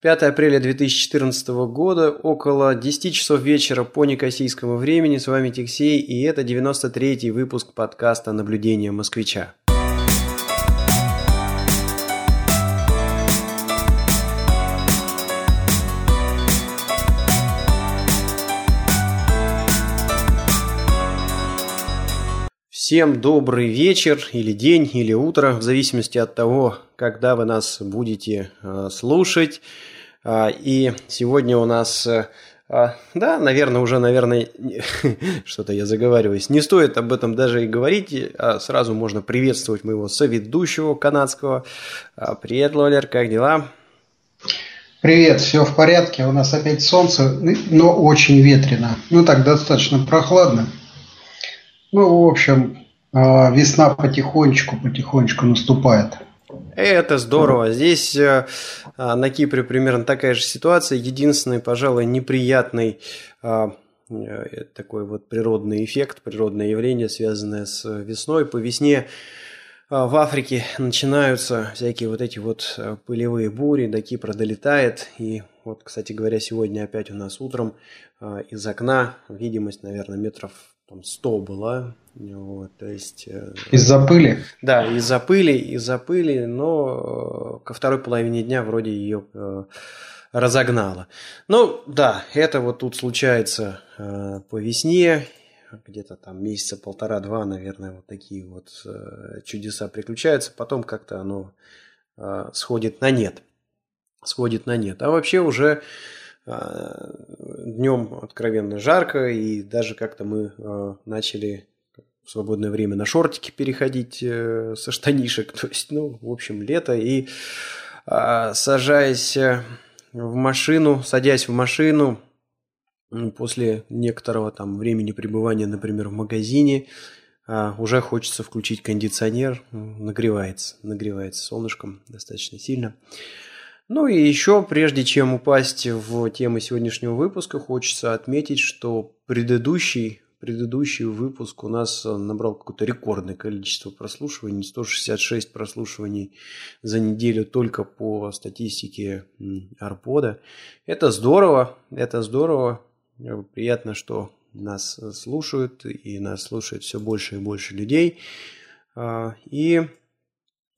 5 апреля 2014 года, около 10 часов вечера по некосийскому времени. С вами Тексей, и это 93-й выпуск подкаста «Наблюдение москвича». Всем добрый вечер или день или утро, в зависимости от того, когда вы нас будете э, слушать. А, и сегодня у нас, э, а, да, наверное, уже, наверное, что-то я заговариваюсь. Не стоит об этом даже и говорить, а сразу можно приветствовать моего соведущего канадского. А, привет, Лолер, как дела? Привет, все в порядке. У нас опять солнце, но очень ветрено. Ну так, достаточно прохладно. Ну, в общем, весна потихонечку, потихонечку наступает. Это здорово. Здесь э, а, на Кипре примерно такая же ситуация. Единственный, пожалуй, неприятный э, такой вот природный эффект, природное явление, связанное с весной. По весне в Африке начинаются всякие вот эти вот э, пылевые бури, до Кипра долетает. И вот, кстати говоря, сегодня опять у нас утром из окна видимость, наверное, метров там 100 была. Вот, то есть, э, из-за пыли? Да, из-за пыли, из-за пыли, но э, ко второй половине дня вроде ее э, разогнало. Ну, да, это вот тут случается по весне, где-то там месяца полтора-два, наверное, вот такие вот чудеса приключаются, потом как-то оно сходит на нет. Сходит на нет. А вообще уже Днем откровенно жарко, и даже как-то мы начали в свободное время на шортики переходить э, со штанишек. То есть, ну, в общем, лето. И а, сажаясь э, в машину, садясь в машину, после некоторого там времени пребывания, например, в магазине, уже хочется включить кондиционер, нагревается, нагревается солнышком достаточно сильно. Ну и еще, прежде чем упасть в темы сегодняшнего выпуска, хочется отметить, что предыдущий, предыдущий выпуск у нас набрал какое-то рекордное количество прослушиваний, 166 прослушиваний за неделю только по статистике Арпода. Это здорово, это здорово, приятно, что нас слушают, и нас слушает все больше и больше людей. А, и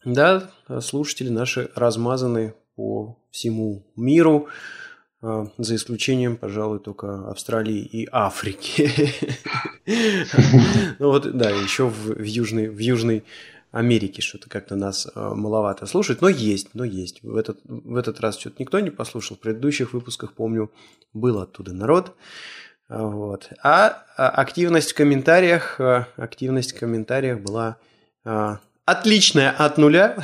да, слушатели наши размазаны по всему миру, за исключением, пожалуй, только Австралии и Африки. Ну вот, да, еще в Южной, в Южной Америке что-то как-то нас а, маловато слушает, но есть, но есть. В этот, в этот раз что-то никто не послушал. В предыдущих выпусках, помню, был оттуда народ. А, вот. А активность в комментариях, активность в комментариях была отличная от нуля,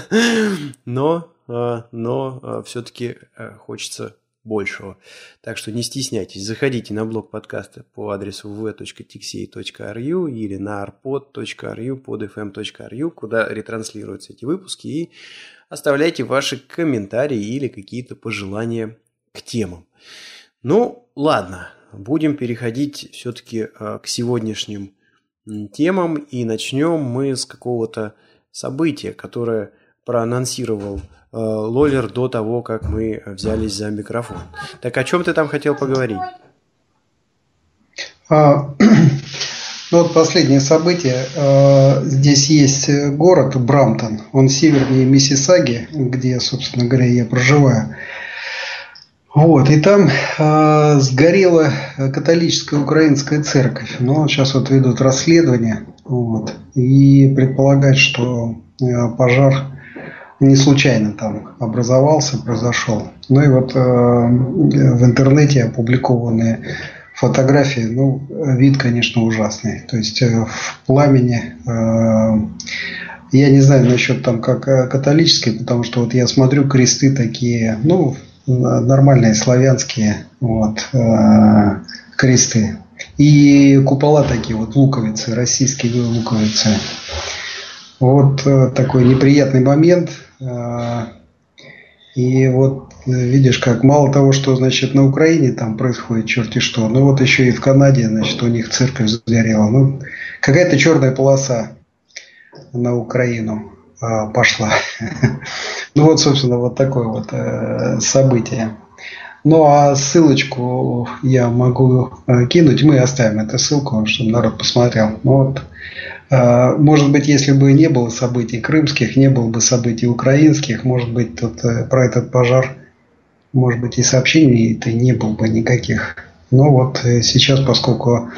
но а, но а, все-таки а, хочется большего. Так что не стесняйтесь, заходите на блог подкаста по адресу v.tixey.ru или на arpod.ru, podfm.ru, куда ретранслируются эти выпуски, и оставляйте ваши комментарии или какие-то пожелания к темам. Ну, ладно, будем переходить все-таки к сегодняшним темам, и начнем мы с какого-то события, которое проанонсировал Лолер до того, как мы взялись за микрофон. Так о чем ты там хотел поговорить? А, ну вот последнее событие. А, здесь есть город Брамтон. Он севернее Миссисаги, где, собственно говоря, я проживаю. Вот, и там э, сгорела католическая украинская церковь. Но сейчас вот ведут расследование. Вот, и предполагают, что э, пожар не случайно там образовался, произошел. Ну и вот э, в интернете опубликованные фотографии, ну, вид, конечно, ужасный. То есть э, в пламени, э, я не знаю насчет там как э, католические, потому что вот я смотрю кресты такие, ну, нормальные славянские вот, э, кресты. И купола такие вот луковицы, российские луковицы. Вот э, такой неприятный момент – и вот э, видишь, как мало того, что значит на Украине там происходит черти что, ну вот еще и в Канаде, значит, у них церковь сгорела. Ну, какая-то черная полоса на Украину а, пошла. Ну вот, собственно, вот такое вот э, событие. Ну а ссылочку я могу э, кинуть, мы оставим эту ссылку, чтобы народ посмотрел. Ну, вот, может быть, если бы не было событий крымских, не было бы событий украинских, может быть, тут э, про этот пожар, может быть, и сообщений-то не было бы никаких. Но вот сейчас, поскольку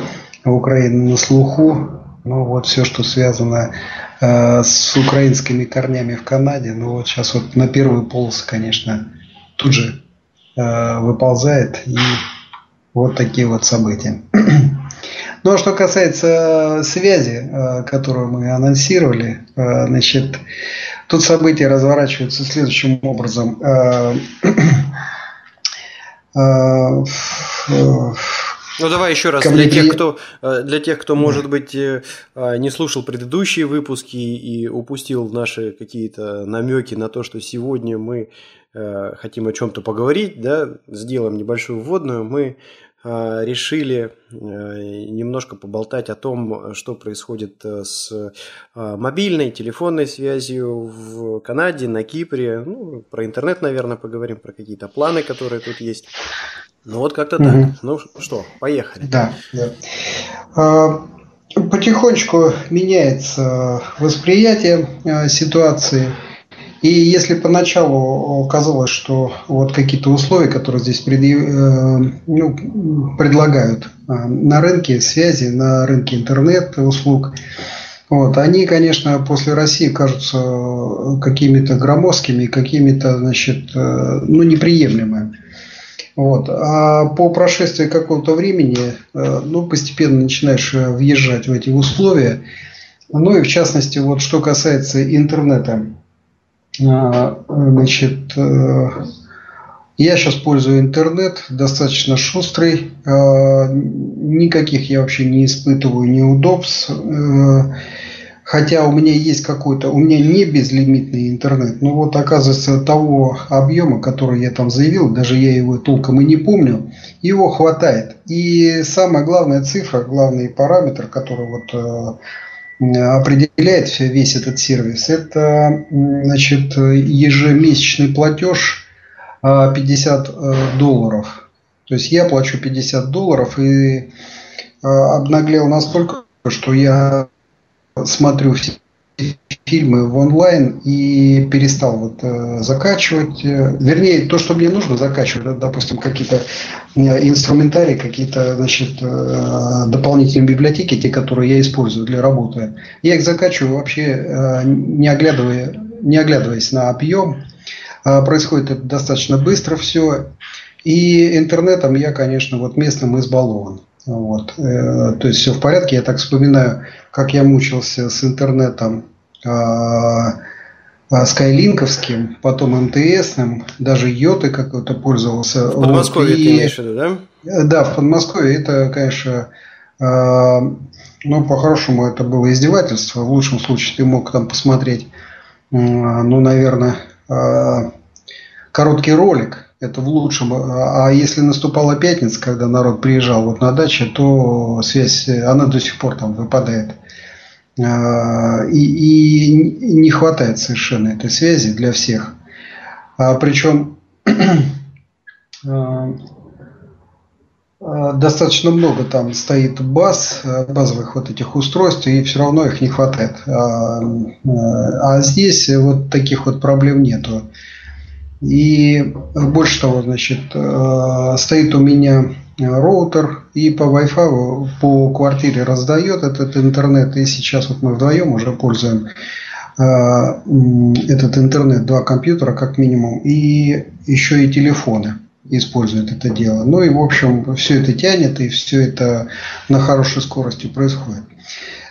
Украина на слуху, ну вот все, что связано э, с украинскими корнями в Канаде, ну вот сейчас вот на первую полосу, конечно, тут же э, выползает и вот такие вот события. Ну а что касается связи, э, которую мы анонсировали, э, значит, тут события разворачиваются следующим образом. Э, ну давай еще раз для тех, кто э, для тех, кто может быть э, не слушал предыдущие выпуски и упустил наши какие-то намеки на то, что сегодня мы э, хотим о чем-то поговорить, да, сделаем небольшую вводную. Мы решили немножко поболтать о том, что происходит с мобильной, телефонной связью в Канаде, на Кипре. Ну, про интернет, наверное, поговорим, про какие-то планы, которые тут есть. Ну вот как-то угу. так. Ну что, поехали. Да, да. А, потихонечку меняется восприятие ситуации. И если поначалу казалось, что вот какие-то условия, которые здесь предъяв... Э, ну, предлагают а, на рынке связи, на рынке интернет-услуг, вот, они, конечно, после России кажутся какими-то громоздкими, какими-то, значит, э, ну, неприемлемыми. Вот. А по прошествии какого-то времени, э, ну, постепенно начинаешь э, въезжать в эти условия. Ну и в частности, вот что касается интернета, э, значит, я сейчас пользую интернет, достаточно шустрый, никаких я вообще не испытываю неудобств. Хотя у меня есть какой-то, у меня не безлимитный интернет, но вот оказывается того объема, который я там заявил, даже я его толком и не помню, его хватает. И самая главная цифра, главный параметр, который вот э, определяет весь этот сервис, это значит, ежемесячный платеж 50 э, э, долларов. То есть я плачу 50 долларов и обнаглел настолько, что я смотрю все фильмы в онлайн и перестал вот э, закачивать. Э, вернее, то, что мне нужно закачивать, да, допустим, какие-то э, инструментарии, какие-то, значит, э, дополнительные библиотеки, те, которые я использую для работы. Я их закачиваю вообще э, не, оглядывая, не оглядываясь на объем. Э, происходит это достаточно быстро все. И интернетом я, конечно, вот местным избалован. Вот. Э, то есть все в порядке. Я так вспоминаю, как я мучился с интернетом скайлинковским, потом МТСным, даже йоты какой-то пользовался. В Подмосковье вот, и... ты имеешь в виду, да? Э, да, в Подмосковье это, конечно, а, ну, по-хорошему, это было издевательство. В лучшем случае ты мог там посмотреть, ну, наверное, короткий ролик это в лучшем. А если наступала пятница, когда народ приезжал вот на дачу, то связь, она до сих пор там выпадает. А, и, и не хватает совершенно этой связи для всех. А, причем а, достаточно много там стоит баз, базовых вот этих устройств, и все равно их не хватает. А, а здесь вот таких вот проблем нету. И больше того, значит, э, стоит у меня роутер и по Wi-Fi по квартире раздает этот интернет. И сейчас вот мы вдвоем уже пользуем э, этот интернет, два компьютера как минимум, и еще и телефоны используют это дело. Ну и, в общем, все это тянет, и все это на хорошей скорости происходит.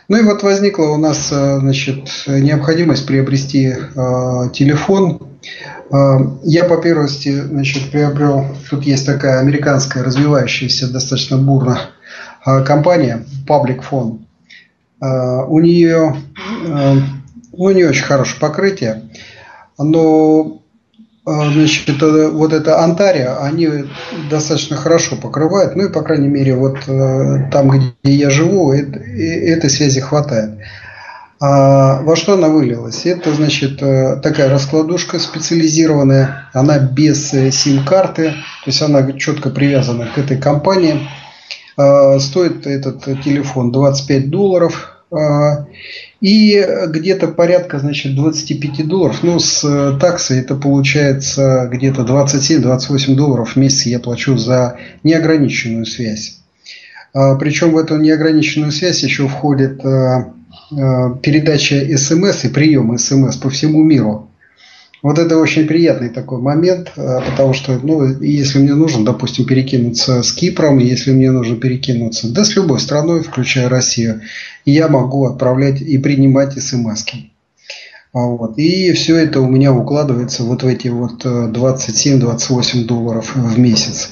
Ну и вот возникла у нас э, значит, необходимость приобрести э, телефон. Э, я по первости значит, приобрел, тут есть такая американская развивающаяся достаточно бурно э, компания Public Phone. Э, у нее э, ну, не очень хорошее покрытие, но значит, вот это Антария, они достаточно хорошо покрывают, ну и, по крайней мере, вот там, где я живу, это, этой связи хватает. А во что она вылилась? Это, значит, э, такая раскладушка специализированная, она без э, сим-карты, то есть она четко привязана к этой компании. А, стоит этот телефон 25 долларов, а, и где-то порядка, значит, 25 долларов, ну, с э, таксой это получается где-то 27-28 долларов в месяц я плачу за неограниченную связь. Причем в эту неограниченную связь еще входит передача СМС и прием СМС по всему миру. Вот это очень приятный такой момент, э, потому что, ну, если мне нужно, допустим, перекинуться с Кипром, если мне нужно перекинуться, да с любой страной, включая Россию, я могу отправлять и принимать смс -ки. А вот. И все это у меня укладывается вот в эти вот 27-28 э, долларов в месяц.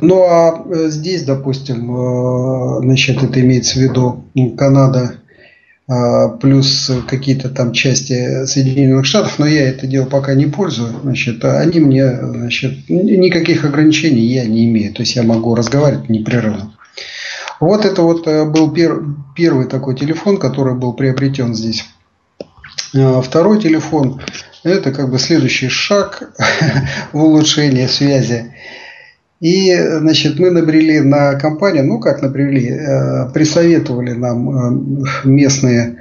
Ну а здесь, допустим, значит, это имеется в виду Канада, плюс какие-то там части Соединенных Штатов, но я это дело пока не пользую, значит, они мне, значит, никаких ограничений я не имею, то есть я могу разговаривать непрерывно. Вот это вот э, был пер, первый такой телефон, который был приобретен здесь. А, второй телефон – это как бы следующий шаг в улучшении связи. И, значит, мы набрели на компанию, ну как набрели, э, присоветовали нам э, местные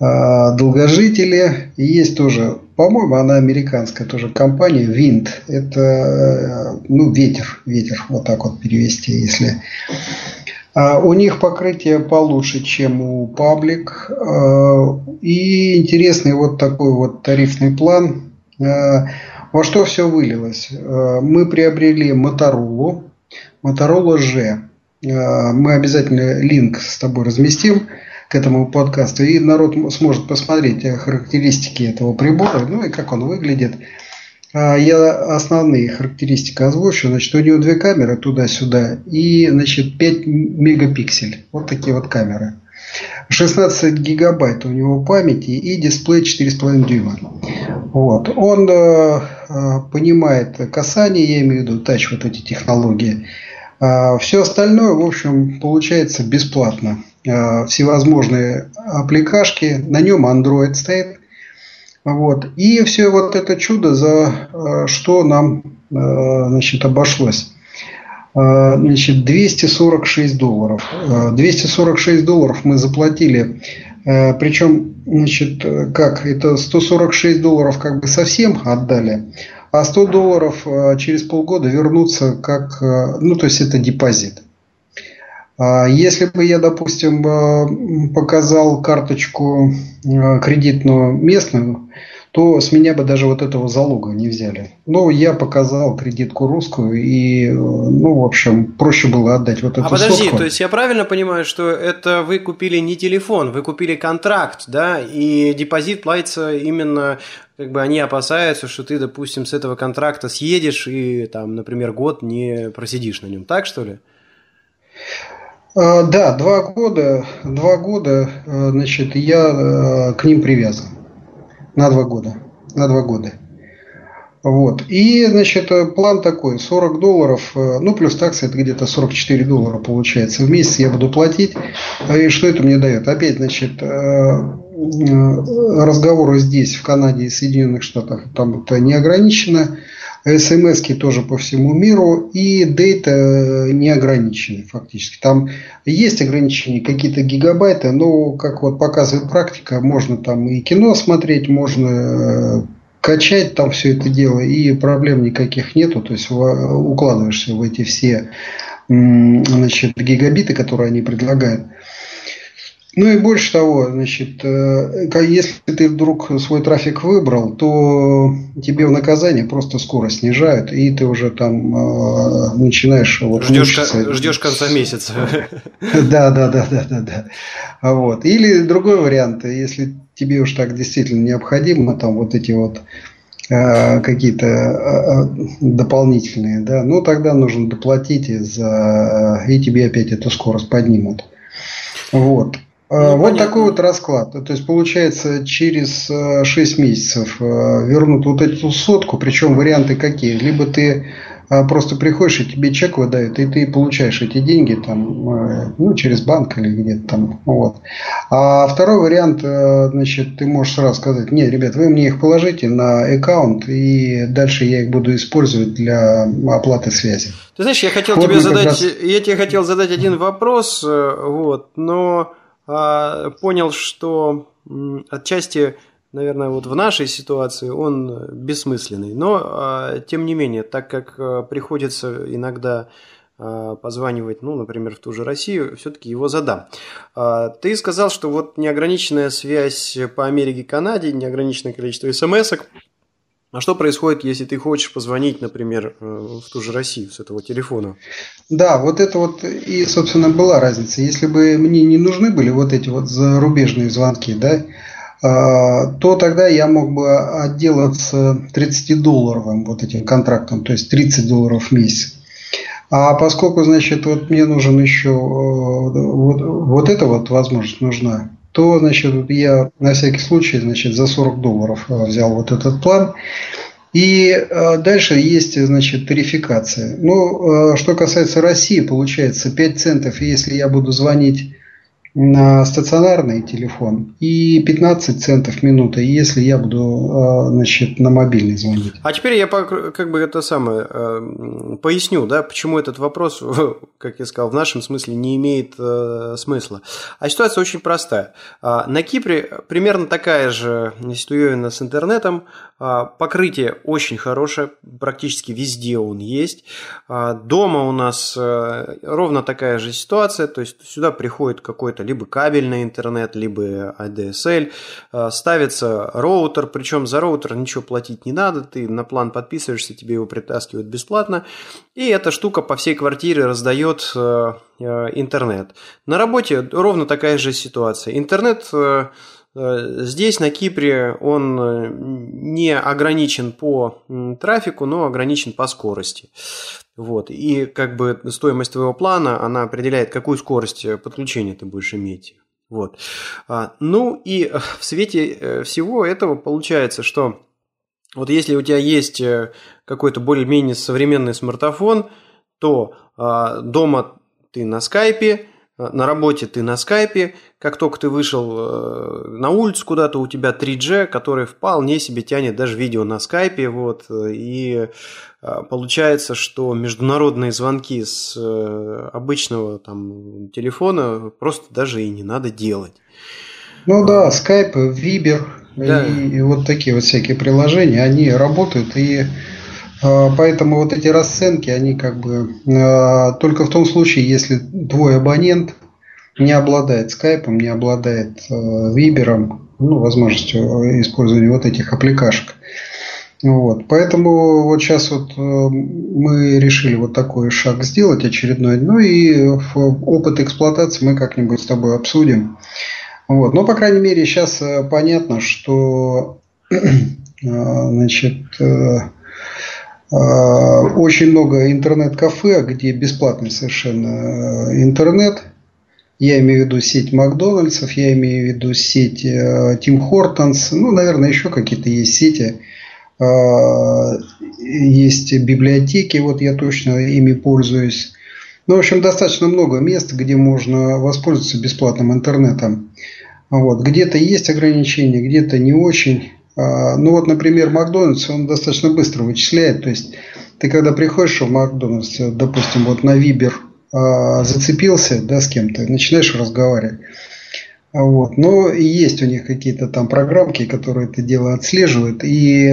э, долгожители. И есть тоже, по-моему, она американская тоже компания, Wind. Это, ну, ветер, ветер, вот так вот перевести, если... А у них покрытие получше, чем у Public. И интересный вот такой вот тарифный план – во что все вылилось? Э, мы приобрели Моторолу, Моторола G. Э, мы обязательно линк с тобой разместим к этому подкасту, и народ сможет посмотреть характеристики этого прибора, ну и как он выглядит. Э, я основные характеристики озвучу. Значит, у него две камеры туда-сюда и, значит, 5 мегапиксель. Вот такие вот камеры. 16 гигабайт у него памяти и дисплей 4,5 дюйма. Вот. Он э, э, понимает касание, я имею в виду тач, вот эти технологии. А все остальное, в общем, получается бесплатно. А, всевозможные аппликашки, на нем Android стоит. Вот. И все вот это чудо, за э, что нам э, значит, обошлось. Э, значит, 246 долларов. 246 э, долларов мы заплатили. Э, Причем, значит, как, это 146 долларов как бы совсем отдали, а 100 долларов через полгода вернутся как, ну, то есть это депозит. А если бы я, допустим, показал карточку кредитную местную, то с меня бы даже вот этого залога не взяли. Но я показал кредитку русскую, и, ну, в общем, проще было отдать вот а эту А подожди, сотку. то есть я правильно понимаю, что это вы купили не телефон, вы купили контракт, да, и депозит платится именно как бы они опасаются, что ты, допустим, с этого контракта съедешь и там, например, год не просидишь на нем, так что ли? А, да, два года, два года, э, значит, я э, к ним привязан на два года. На два года. Вот. И, значит, план такой, 40 долларов, э, ну, плюс такса, это где-то 44 доллара получается. В месяц я буду платить. И что это мне дает? Опять, значит, э, э, разговоры здесь, в Канаде и Соединенных Штатах, там это не ограничено смс тоже по всему миру, и дейта не ограничены фактически. Там есть ограничения, какие-то гигабайты, но, как вот показывает практика, можно там и кино смотреть, можно э, качать там все это дело, и проблем никаких нету, то есть укладываешься в эти все значит, гигабиты, которые они предлагают. Ну и больше того, значит, э, если ты вдруг свой трафик выбрал, то тебе в наказание просто скорость снижают, и ты уже там э, начинаешь вот, ждешь, мучиться. ждешь конца месяца. Да, да, да, да, да, да. Вот. Или другой вариант, если тебе уж так действительно необходимо, там вот эти вот э, какие-то дополнительные, да, ну тогда нужно доплатить за и тебе опять эту скорость поднимут. Вот. Ну, вот понятно. такой вот расклад. То есть, получается, через 6 э, месяцев э, вернут вот эту сотку, причем варианты какие? Либо ты просто приходишь и тебе чек выдают, и ты получаешь эти деньги там, э, ну, через банк или где-то там. Вот. А второй вариант, э, значит, ты можешь сразу сказать, нет, ребят, вы мне их положите на аккаунт, и дальше я их буду использовать для оплаты связи. Ты знаешь, я хотел вот тебе задать, раз... я тебе хотел задать один вопрос, э, вот, но понял, что отчасти наверное, вот в нашей ситуации он бессмысленный. Но, а, тем не менее, так как а, приходится иногда а, позванивать, ну, например, в ту же Россию, все-таки его задам. Ты сказал, что вот неограниченная связь по Америке и Канаде, неограниченное количество смс. А что происходит, если ты хочешь позвонить, например, э, в ту же Россию с этого телефона? Да, вот это вот и, собственно, была разница. Если бы мне не нужны были вот эти вот зарубежные звонки, да, а, то тогда я мог бы отделаться 30-долларовым вот этим контрактом, то есть 30 долларов в месяц. А поскольку, значит, вот мне нужен еще э, вот, вот эта вот возможность нужна, то, значит, я на всякий случай, значит, за 40 долларов э, взял вот этот план. И э, дальше есть, значит, тарификация. Ну, что касается России, получается 5 центов, если я буду звонить на стационарный телефон и 15 центов минута, если я буду а, значит, на мобильный звонить. А теперь я как бы это самое э, поясню, да, почему этот вопрос, как я сказал, в нашем смысле не имеет э, смысла. А ситуация очень простая. А, на Кипре примерно такая же ситуация с интернетом. А, покрытие очень хорошее, практически везде он есть. Дома у нас э, ровно такая же ситуация, то есть сюда приходит какой-то это либо кабельный интернет, либо ADSL. А, ставится роутер, причем за роутер ничего платить не надо, ты на план подписываешься, тебе его притаскивают бесплатно. И эта штука по всей квартире раздает а, а, интернет. На работе ровно такая же ситуация. Интернет Здесь, на Кипре, он не ограничен по трафику, но ограничен по скорости. Вот. И как бы стоимость твоего плана, она определяет, какую скорость э, подключения ты будешь иметь. Вот. А, ну и э, в свете э, всего этого получается, что вот если у тебя есть какой-то более-менее современный смартфон, то а, дома ты на скайпе, на работе ты на скайпе, как только ты вышел на улицу куда-то, у тебя 3G, который вполне себе тянет даже видео на скайпе, вот, и а, получается, что международные звонки с э, обычного там, телефона просто даже и не надо делать. Ну да, Skype, Viber да. и, и вот такие вот всякие приложения, они работают и э, Поэтому вот эти расценки, они как бы э, только в том случае, если твой абонент не обладает скайпом, не обладает вибером, ну, возможностью использования вот этих аппликашек. Вот. Поэтому вот сейчас вот э, мы решили вот такой шаг сделать очередной. Ну и опыт эксплуатации мы как-нибудь с тобой обсудим. Вот. Но, по крайней мере, сейчас э, понятно, что э, значит, очень много интернет-кафе, где бесплатный совершенно интернет. Я имею в виду сеть Макдональдсов, я имею в виду сеть Тим Хортонс, ну, наверное, еще какие-то есть сети, есть библиотеки, вот я точно ими пользуюсь. Ну, в общем, достаточно много мест, где можно воспользоваться бесплатным интернетом. Вот. Где-то есть ограничения, где-то не очень. А, ну вот, например, Макдональдс, он достаточно быстро вычисляет. То есть ты когда приходишь в Макдональдс, допустим, вот на Вибер а, зацепился да, с кем-то, начинаешь разговаривать. Вот. Но есть у них какие-то там программки, которые это дело отслеживают, и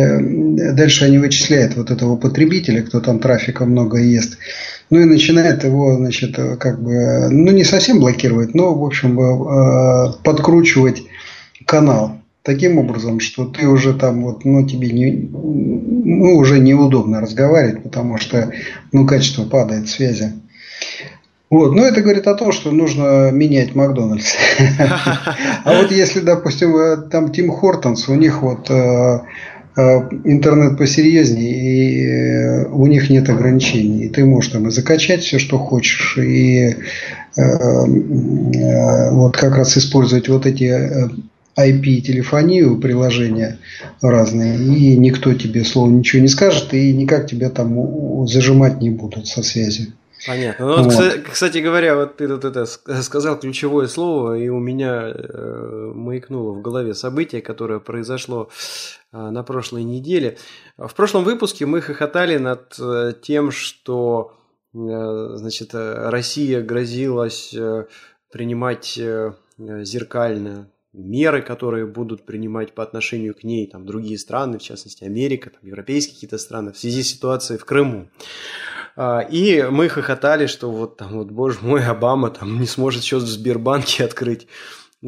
дальше они вычисляют вот этого потребителя, кто там трафика много ест, ну и начинает его, значит, как бы, ну не совсем блокировать, но, в общем, э, подкручивать канал таким образом, что ты уже там вот, ну тебе не, ну уже неудобно разговаривать, потому что, ну качество падает связи. Вот, но это говорит о том, что нужно менять Макдональдс. А вот если, допустим, э, там Тим Хортонс, у них вот э, э, интернет посерьезнее, и у них нет ограничений. И ты можешь там и закачать все, что хочешь, и вот как раз использовать вот эти IP-телефонию, приложения разные, и никто тебе слово ничего не скажет, и никак тебя там зажимать не будут со связью. Понятно. Ну, вот, вот. Кстати говоря, вот ты тут это сказал ключевое слово, и у меня э, маякнуло в голове событие, которое произошло э, на прошлой неделе. В прошлом выпуске мы хохотали над э, тем, что э, значит, Россия грозилась э, принимать э, зеркально меры, которые будут принимать по отношению к ней там, другие страны, в частности Америка, там, европейские какие-то страны, в связи с ситуацией в Крыму. А, и мы хохотали, что вот там вот, боже мой, Обама там не сможет счет в Сбербанке открыть.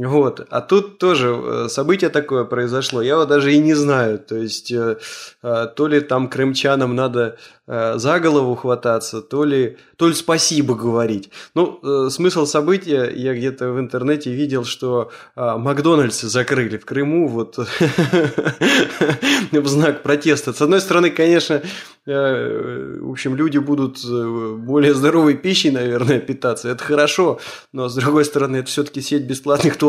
Вот. А тут тоже э, событие такое произошло. Я вот даже и не знаю. То есть, э, э, то ли там крымчанам надо за голову хвататься, то ли, то ли спасибо говорить. Ну, смысл события, я где-то в интернете видел, что Макдональдсы закрыли в Крыму вот в знак протеста. С одной стороны, конечно, в общем, люди будут более здоровой пищей, наверное, питаться. Это хорошо. Но, с другой стороны, это все-таки сеть бесплатных туалетов.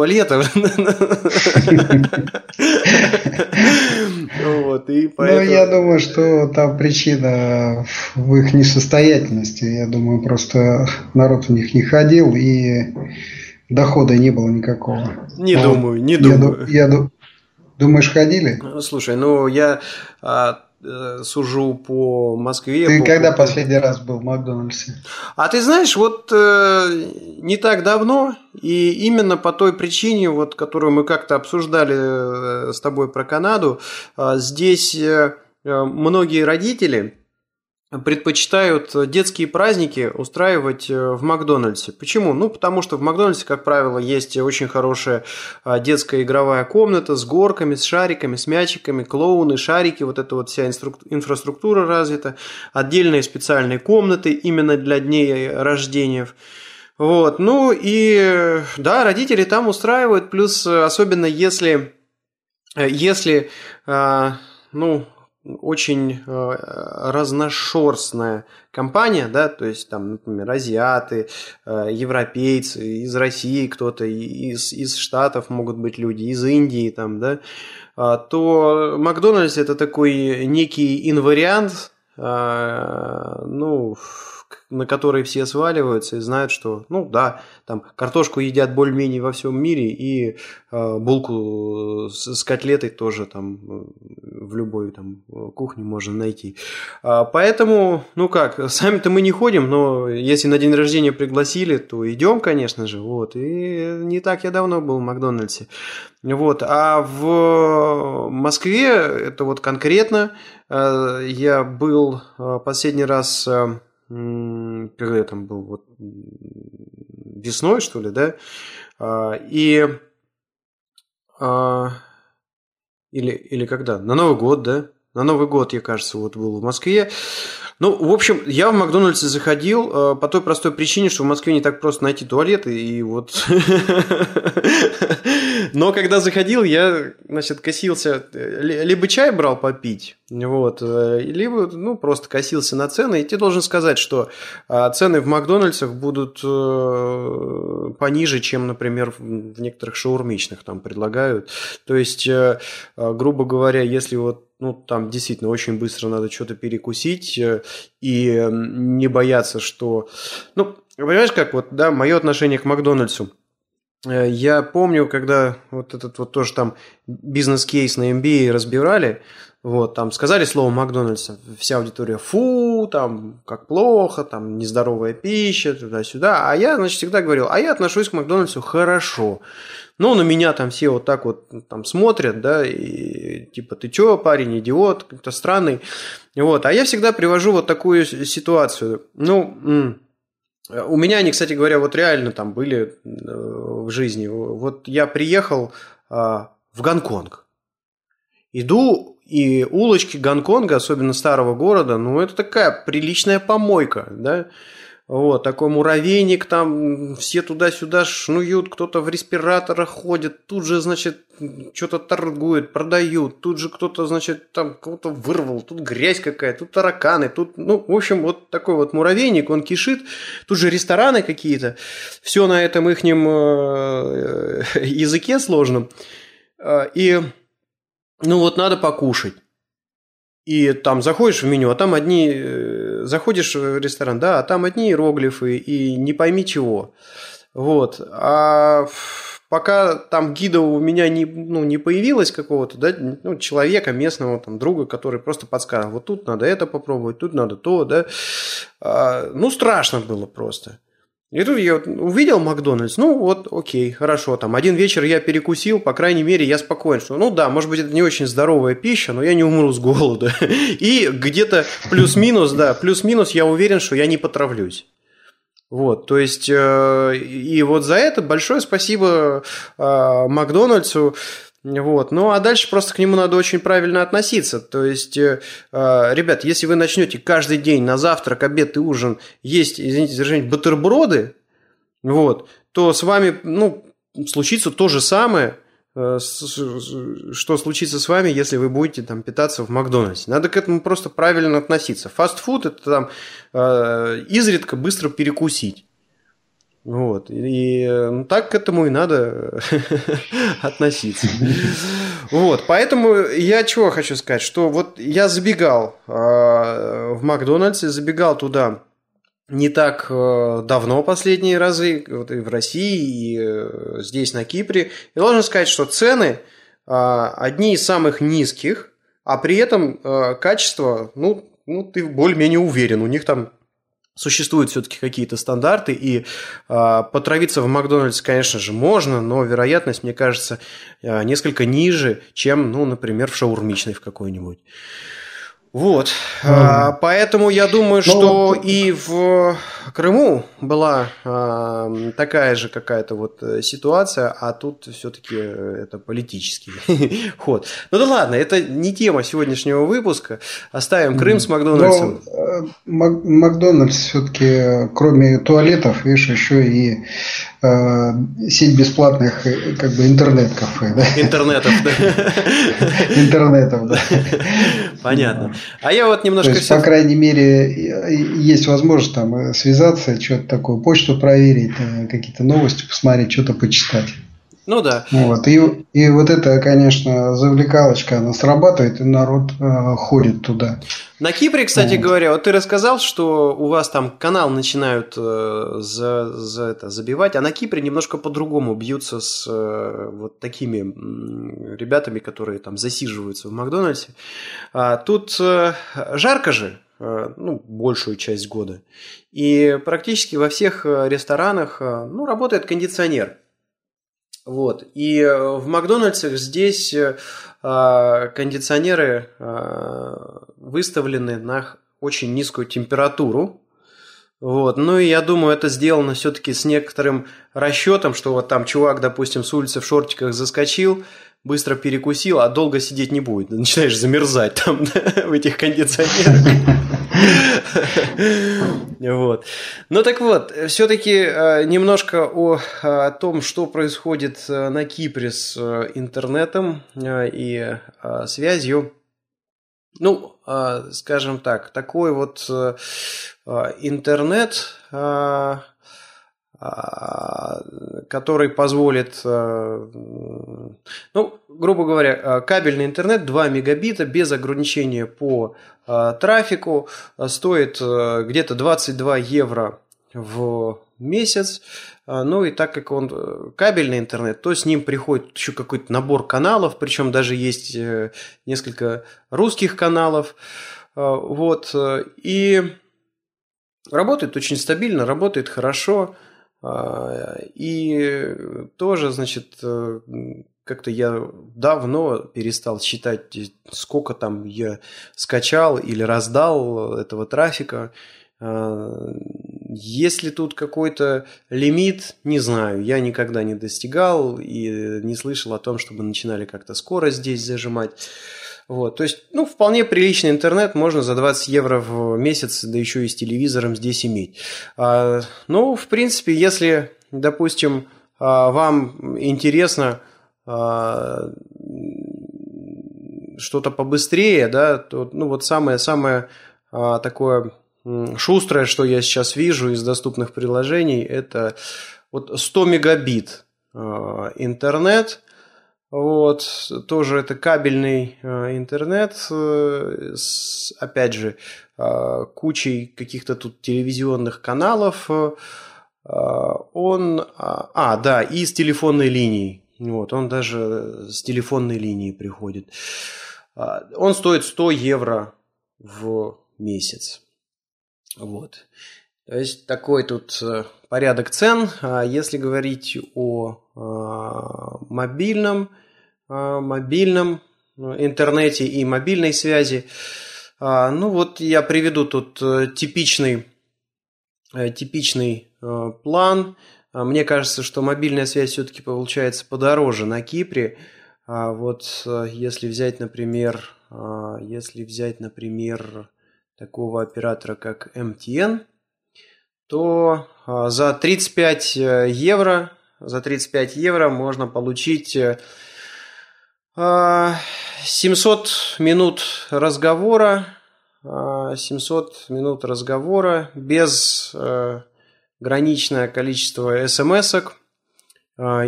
Вот, и поэтому... Ну, я думаю, что там причина в их несостоятельности. Я думаю, просто народ в них не ходил и дохода не было никакого. Не думаю, не думаю. Я, думаешь, ходили? Слушай, ну я а, сужу по Москве. Ты по... когда последний раз был в Макдональдсе? А ты знаешь, вот э, не так давно, и именно по той причине, вот, которую мы как-то обсуждали э, с тобой про Канаду, э, здесь э, многие родители предпочитают детские праздники устраивать э, в Макдональдсе. Почему? Ну, потому что в Макдональдсе, как правило, есть очень хорошая а, детская игровая комната с горками, с шариками, с мячиками, клоуны, шарики, вот эта вот вся инфраструктура развита, отдельные специальные комнаты именно для дней рождения. Вот, ну и да, родители там устраивают, плюс особенно если, если а, ну, очень э, разношерстная компания, да, то есть там, например, азиаты, э, европейцы, из России кто-то, из, из Штатов могут быть люди, из Индии там, да, а, то Макдональдс это такой некий инвариант, а, ну, на которые все сваливаются и знают, что, ну да, там картошку едят более-менее во всем мире, и э, булку с, с котлетой тоже там э, в любой там кухне можно найти. А, поэтому, ну как, сами-то мы не ходим, но если на день рождения пригласили, то идем, конечно же, вот. И не так я давно был в Макдональдсе. Вот. А в Москве это вот конкретно э, я был э, последний раз э, когда я там был, вот весной, что ли, да, а, и а, или, или когда? На Новый год, да? На Новый год, я кажется, вот был в Москве. Ну, в общем, я в Макдональдсе заходил э, по той простой причине, что в Москве не так просто найти туалеты, и вот... Но когда заходил, я, значит, косился, либо чай брал попить, вот, э, либо, ну, просто косился на цены, и тебе должен сказать, что э, цены в Макдональдсах будут пониже, чем, например, в некоторых шаурмичных там предлагают. То есть, грубо говоря, если вот ну, там действительно очень быстро надо что-то перекусить э, и не бояться, что... Ну, понимаешь, как вот, да, мое отношение к Макдональдсу. Э, я помню, когда вот этот вот тоже там бизнес-кейс на MBA разбирали, вот, там сказали слово Макдональдс, вся аудитория, фу, там, как плохо, там, нездоровая пища, туда-сюда. А я, значит, всегда говорил, а я отношусь к Макдональдсу хорошо. Ну, на меня там все вот так вот там смотрят, да, и типа, ты чё, парень, идиот, как-то странный. Вот, а я всегда привожу вот такую ситуацию. Ну, у меня они, кстати говоря, вот реально там были э, в жизни. Вот я приехал а, в Гонконг. Иду, и улочки Гонконга, особенно старого города, ну, это такая приличная помойка, да. Вот, такой муравейник, там все туда-сюда шнуют, кто-то в респираторах ходит, тут же, значит, что-то торгует, продают, тут же кто-то, значит, там кого-то вырвал, тут грязь какая, тут тараканы, тут, ну, в общем, вот такой вот муравейник, он кишит, тут же рестораны какие-то, все на этом ихнем э, языке сложном. и, ну вот, надо покушать. И там заходишь в меню, а там одни... Заходишь в ресторан, да, а там одни иероглифы и не пойми чего. Вот. А пока там гида у меня не, ну, не появилось какого-то, да, ну, человека, местного там, друга, который просто подсказал, вот тут надо это попробовать, тут надо то, да, а, ну, страшно было просто. И тут я увидел Макдональдс, ну вот, окей, хорошо, там один вечер я перекусил, по крайней мере, я спокоен, что, ну да, может быть, это не очень здоровая пища, но я не умру с голода. И где-то плюс-минус, да, плюс-минус я уверен, что я не потравлюсь. Вот, то есть, э, и вот за это большое спасибо э, Макдональдсу. Вот. Ну, а дальше просто к нему надо очень правильно относиться. То есть, э, ребят, если вы начнете каждый день на завтрак, обед и ужин есть, извините за бутерброды, вот, то с вами, ну, случится то же самое – Э, что случится с вами, если вы будете там питаться в Макдональдсе. Надо к этому просто правильно относиться. Фастфуд это там э, изредка быстро перекусить. Вот. И ну, так к этому и надо относиться. Вот. Поэтому я чего хочу сказать, что вот я забегал э, в Макдональдс, забегал туда не так э, давно последние разы, вот и в России, и э, здесь на Кипре. И должен сказать, что цены одни из самых низких, а при этом э, качество, ну, ну ты более-менее уверен, у них там существуют все-таки какие-то стандарты, и э, потравиться в Макдональдс, конечно же, можно, но вероятность, мне кажется, э, несколько ниже, чем, ну, например, в шаурмичной в какой-нибудь. Вот, а, поэтому я думаю, ну что вот... и в Крыму была а, такая же какая-то вот э, ситуация, а тут все-таки это политический ход. Ну да ладно, это не тема сегодняшнего выпуска. Оставим Крым с Макдональдсом. Но, э, Макдональдс все-таки, кроме туалетов, видишь, еще и э, сеть бесплатных как бы интернет-кафе. Да? Интернетов, да. Интернетов, да. Понятно. А я вот немножко... То есть, по крайней мере, есть возможность там э, связаться, что-то такое, почту проверить, э, какие-то новости посмотреть, что-то почитать. Ну да. Вот. И, и вот это, конечно, завлекалочка, она срабатывает, и народ э, ходит туда. На Кипре, кстати вот. говоря, вот ты рассказал, что у вас там канал начинают э, за, за это забивать, а на Кипре немножко по-другому бьются с э, вот такими э, ребятами, которые там засиживаются в Макдональдсе. А тут э, жарко же, э, ну, большую часть года. И практически во всех э, ресторанах э, ну, работает кондиционер. Вот. И в Макдональдсах здесь кондиционеры выставлены на очень низкую температуру. Вот. Ну и я думаю, это сделано все-таки с некоторым расчетом, что вот там чувак, допустим, с улицы в шортиках заскочил, быстро перекусил, а долго сидеть не будет. Начинаешь замерзать там в этих кондиционерах. Вот. Ну так вот, все-таки э, немножко о, о том, что происходит э, на Кипре с э, интернетом и связью. Ну, скажем так, такой вот интернет а, который позволит, а, ну, грубо говоря, а, кабельный интернет 2 мегабита без ограничения по трафику стоит где-то 22 евро в месяц. Ну и так как он э, кабельный интернет, то с ним приходит еще какой-то набор каналов, причем даже есть э, несколько русских каналов. Вот. Э, и работает очень стабильно, работает хорошо. А, и тоже, значит, как-то я давно перестал считать, сколько там я скачал или раздал этого трафика. Есть ли тут какой-то лимит, не знаю. Я никогда не достигал и не слышал о том, чтобы начинали как-то скорость здесь зажимать. Вот, то есть, ну, вполне приличный интернет можно за 20 евро в месяц, да еще и с телевизором здесь иметь. А, ну, в принципе, если, допустим, а, вам интересно а, что-то побыстрее, да, то, ну, вот самое-самое а, такое шустрое, что я сейчас вижу из доступных приложений, это вот 100 мегабит а, интернет – Вот, тоже это кабельный э, интернет, э, с, опять же, э, кучей каких-то тут телевизионных каналов. Э, он, а, а, да, и с телефонной линией. Вот, он даже с телефонной линии приходит. А, он стоит 100 евро в месяц. Вот. То есть такой тут э, порядок цен. А если говорить о а, мобильном, а, мобильном э, интернете и мобильной связи, ну вот я приведу тут э, типичный, типичный план. Мне кажется, что мобильная связь все-таки получается подороже на Кипре. Вот если взять, например, если взять, например, такого оператора, как MTN, то а, за 35 э, евро, за 35 евро можно получить 700 э, а, минут разговора, 700 а, минут разговора без э, граничное количество смс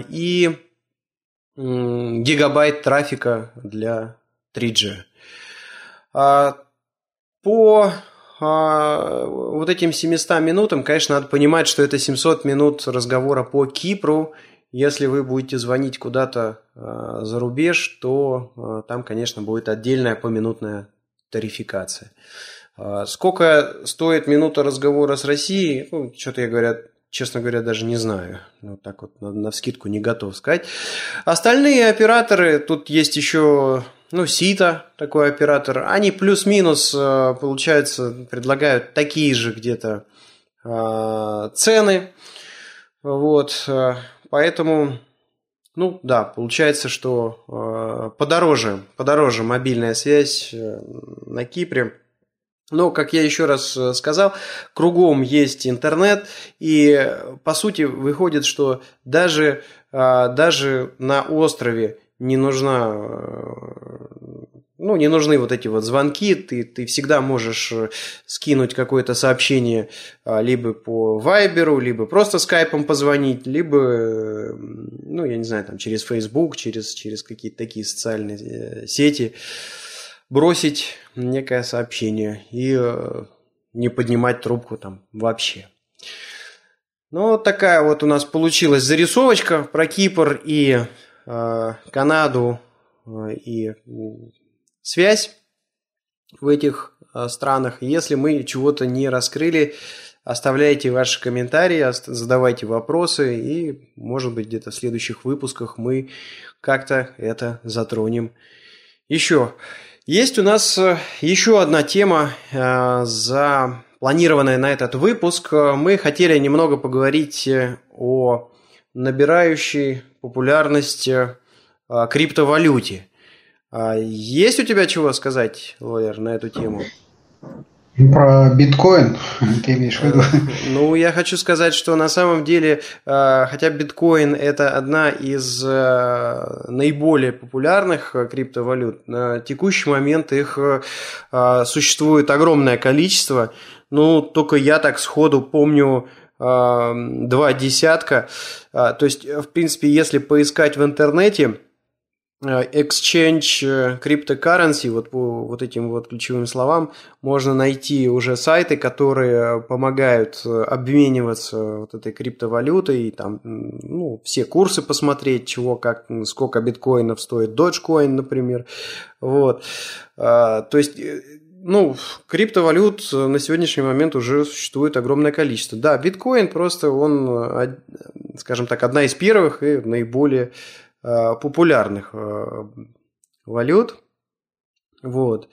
и гигабайт трафика для 3G. По а, вот этим 700 минутам, конечно, надо понимать, что это 700 минут разговора по Кипру. Если вы будете звонить куда-то а, за рубеж, то а, там, конечно, будет отдельная поминутная тарификация. Сколько стоит минута разговора с Россией? Ну, что-то я говоря, честно говоря, даже не знаю. Вот так вот на, на вскидку не готов сказать. Остальные операторы, тут есть еще ну, Сита, такой оператор, они плюс-минус, э, получается, предлагают такие же где-то э, цены. Вот, э, поэтому, ну, да, получается, что подороже, подороже мобильная связь на Кипре. Но, как я еще раз сказал, кругом есть интернет, и по сути выходит, что даже, даже на острове не нужна ну, не нужны вот эти вот звонки, ты, ты всегда можешь э, скинуть какое-то сообщение а, либо по Вайберу, либо просто скайпом позвонить, либо, э, ну, я не знаю, там, через Facebook, через, через какие-то такие социальные э, сети бросить некое сообщение и не поднимать трубку там вообще. Ну, такая вот у нас получилась зарисовочка про Кипр и э, Канаду и связь в этих а, странах. Если мы чего-то не раскрыли, оставляйте ваши комментарии, задавайте вопросы, и, может быть, где-то в следующих выпусках мы как-то это затронем еще. Есть у нас э, еще одна тема, э, запланированная на этот выпуск. Мы хотели немного поговорить э, о набирающей популярность криптовалюте – а есть у тебя чего сказать, Лоер, на эту тему? Про биткоин ты имеешь в виду? Ну, я хочу сказать, что на самом деле, а, хотя биткоин это одна из наиболее популярных криптовалют, на текущий момент их существует огромное количество. Ну, только я так сходу помню два десятка. То есть, в принципе, если поискать в интернете, Э, exchange э, cryptocurrency, вот по вот этим вот ключевым словам, можно найти уже сайты, которые помогают э, обмениваться вот этой криптовалютой, там, ну, все курсы посмотреть, чего, как, сколько биткоинов стоит Dogecoin, например, вот, а, то есть ну, криптовалют на сегодняшний момент уже существует огромное количество. Да, биткоин просто он, скажем так, одна из первых и наиболее Э, популярных э, валют. Вот.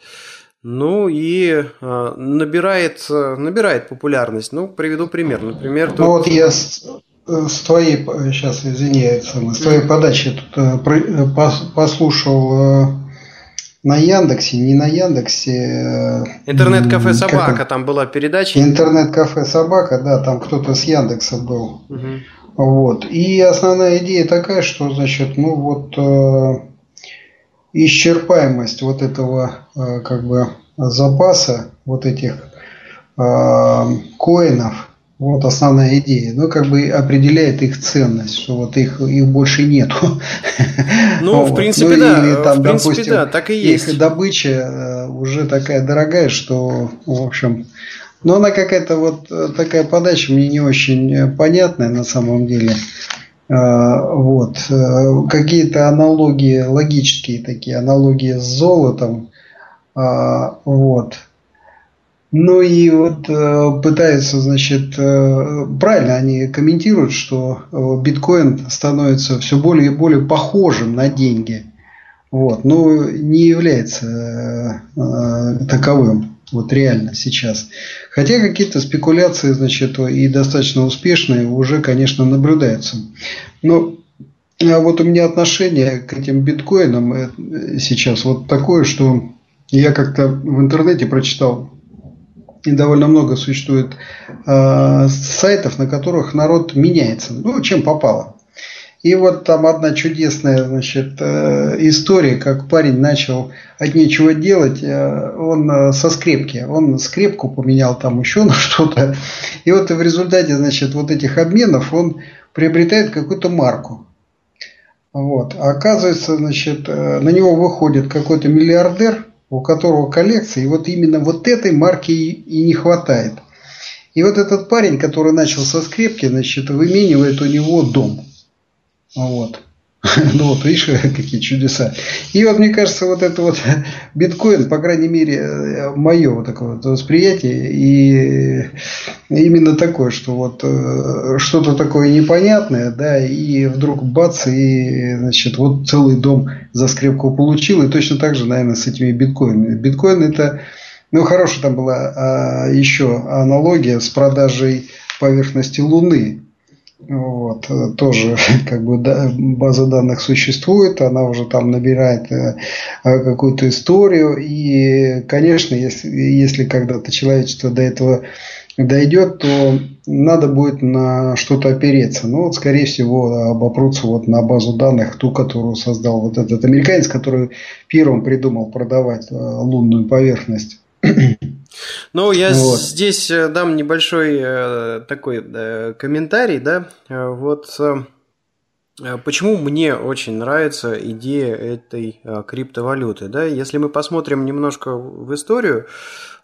Ну и э, набирает, набирает популярность. Ну, приведу пример. Например, тут... Ну вот я с, с твоей, сейчас извиняюсь, с твоей подачи тут послушал на Яндексе, не на Яндексе. Интернет-кафе Собака, там была передача. Интернет-кафе Собака, да, там кто-то с Яндекса был. Угу. Вот. И основная идея такая, что, значит, ну вот э, исчерпаемость вот этого э, как бы запаса вот этих э, коинов Вот основная идея. Ну, как бы определяет их ценность, что вот их, их больше нету. Ну, в принципе, ну, да. Или, там, в принципе, допустим, да, так и есть. Их добыча э, уже такая дорогая, что, в общем, но она какая-то вот э, такая подача мне не очень понятная на самом деле. Вот. Э, какие-то аналогии, логические такие, аналогии с золотом. Вот. Ну и вот э, пытаются, значит, э, правильно они комментируют, что биткоин становится все более и более похожим на деньги. Вот, но не является таковым вот реально сейчас. Хотя какие-то спекуляции, значит, и достаточно успешные уже, конечно, наблюдаются. Но а вот у меня отношение к этим биткоинам э, сейчас вот такое, что я как-то в интернете прочитал, и довольно много существует э, сайтов, на которых народ меняется, ну, чем попало. И вот там одна чудесная значит, э, история, как парень начал от нечего делать, э, он э, со скрепки, он скрепку поменял там еще на что-то. И вот в результате значит, вот этих обменов он приобретает какую-то марку. Вот. А оказывается, значит, на него выходит какой-то миллиардер, у которого коллекция, и вот именно вот этой марки и не хватает. И вот этот парень, который начал со скрепки, значит, выменивает у него дом. Вот. Ну вот, видишь, какие чудеса. И вот мне кажется, вот это вот биткоин, по крайней мере, мое вот такое вот восприятие, и именно такое, что вот э, что-то такое непонятное, да, и вдруг бац, и, значит, вот целый дом за скрепку получил, и точно так же, наверное, с этими биткоинами. Биткоин это, ну, хорошая там была а, еще аналогия с продажей поверхности Луны. Вот, э, тоже как бы да, база данных существует, она уже там набирает э, э, какую-то историю. И, конечно, если, если когда-то человечество до этого дойдет, то надо будет на что-то опереться. Ну, вот, скорее всего, обопрутся вот на базу данных, ту, которую создал вот этот американец, который первым придумал продавать лунную поверхность. Ну, я вот. здесь э, дам небольшой э, такой э, комментарий, да, вот почему мне очень нравится идея этой криптовалюты, да, если мы посмотрим немножко в историю,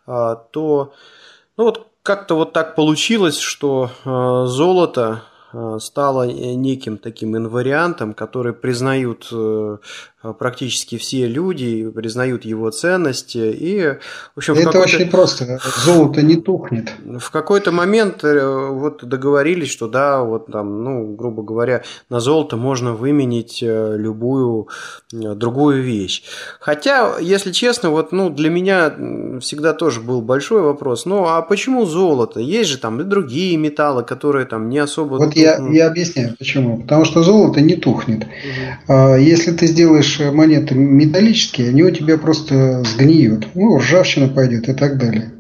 то, ну вот как-то вот так получилось, что золото стало неким таким инвариантом, который признают Э, практически все люди признают его ценности. И, в общем, Это в очень просто. Золото не тухнет. В какой-то момент э, вот договорились, что да, вот там, ну, грубо говоря, на золото можно выменить э, любую другую вещь. Хотя, если честно, вот, ну, для меня всегда тоже был большой вопрос. Ну, а почему золото? Есть же там и другие металлы, которые там не особо... Вот я, я объясняю, почему. Потому что золото не тухнет. Угу. Если ты сделаешь делаешь монеты металлические, они у тебя просто сгниют. Ну, ржавчина пойдет и так далее.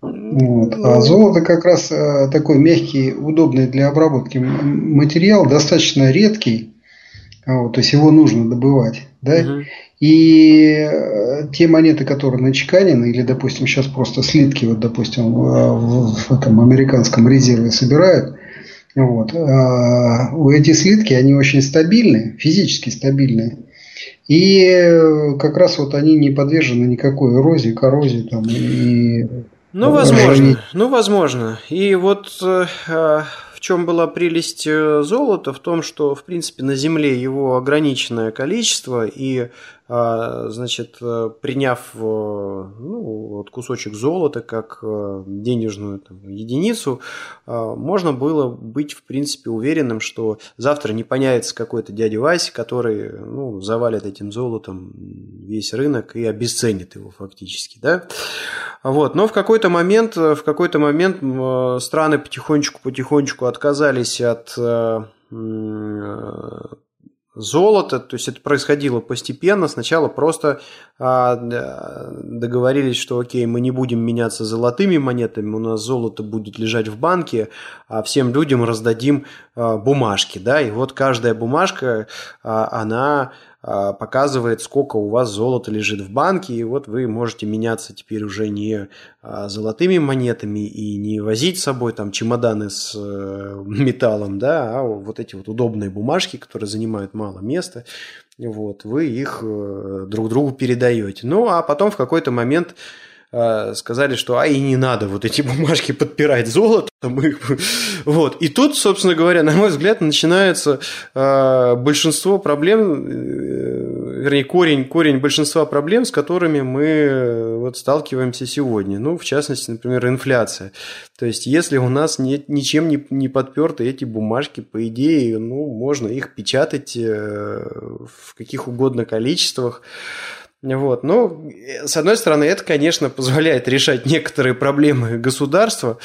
Вот. А ну. золото как раз э, такой мягкий, удобный для обработки материал, достаточно редкий, вот, то есть его нужно добывать. Да? Угу. И э, те монеты, которые начеканены, или, допустим, сейчас просто слитки, вот, допустим, в, в этом американском резерве собирают, вот, а эти слитки, они очень стабильные, физически стабильные. И как раз вот они не подвержены никакой эрозии, коррозии там и ну, возможно. Ну, возможно. И вот э, в чем была прелесть э, золота? В том, что, в принципе, на Земле его ограниченное количество, и а, значит, э, приняв э, ну, вот кусочек золота как э, денежную там, единицу, можно было быть, в принципе, уверенным, что завтра не появится какой-то дядя Вася, который ну, завалит этим золотом весь рынок и обесценит его фактически. Да? Вот. Но в какой-то момент, в какой-то момент страны потихонечку-потихонечку отказались от золото, то есть это происходило постепенно. Сначала просто а, договорились, что окей, мы не будем меняться золотыми монетами, у нас золото будет лежать в банке, а всем людям раздадим бумажки, да, и вот каждая бумажка, она а, показывает, сколько у вас золота лежит в банке, и вот вы можете меняться теперь уже не а, золотыми монетами и не возить с собой там чемоданы с э, металлом, да, а вот эти вот удобные бумажки, которые занимают мало места, вот, вы их э, друг другу передаете. Ну, а потом в какой-то момент а, сказали, что а и не надо вот эти бумажки подпирать золотом. Вот. И тут, собственно говоря, на мой взгляд, начинается э, большинство проблем, э, вернее, корень, корень большинства проблем, с которыми мы вот сталкиваемся сегодня. Ну, в частности, например, инфляция. То есть, если у нас нет, ничем не, не подперты эти бумажки, по идее, ну, можно их печатать э, в каких угодно количествах. Вот. Ну, с одной стороны, это, конечно, позволяет решать некоторые проблемы государства,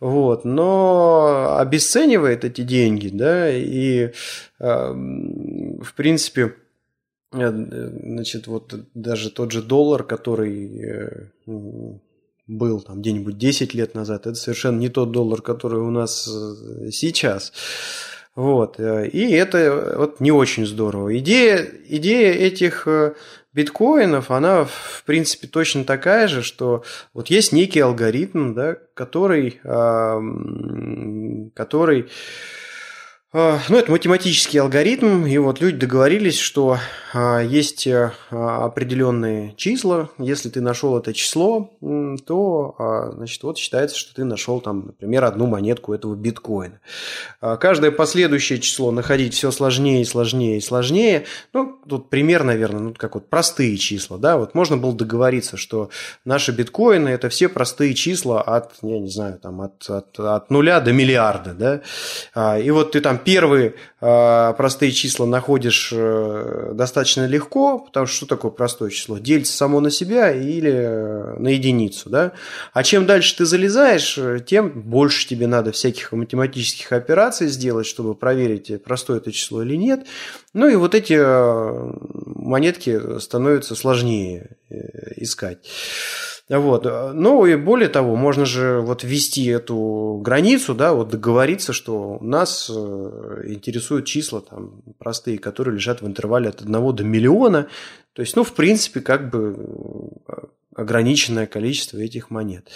вот, но обесценивает эти деньги, да, и, в принципе, э, значит, вот даже тот же доллар, который э, был там где-нибудь 10 лет назад, это совершенно не тот доллар, который у нас э, сейчас. Вот. И это вот не очень здорово. Идея, идея этих биткоинов, она, в принципе, точно такая же, что вот есть некий алгоритм, да, который, который ну, это математический алгоритм, и вот люди договорились, что а, есть э, определенные числа. Если ты нашел это число, то, а, значит, вот считается, что ты нашел там, например, одну монетку этого биткоина. Каждое последующее число находить все сложнее сложнее сложнее. Ну, тут пример, наверное, ну, как вот простые числа, да, вот можно было договориться, что наши биткоины – это все простые числа от, я не знаю, там, от, от, от нуля до миллиарда, да, и вот ты там первые э, простые числа находишь э, достаточно легко, потому что что такое простое число? Делится само на себя или э, на единицу, да? А чем дальше ты залезаешь, тем больше тебе надо всяких математических операций сделать, чтобы проверить, простое это число или нет. Ну и вот эти монетки становятся сложнее искать. Вот. Ну и более того, можно же вот ввести эту границу, да, вот договориться, что нас э, интересуют числа там простые, которые лежат в интервале от 1 до миллиона. То есть, ну, в принципе, как бы э, ограниченное количество этих монет.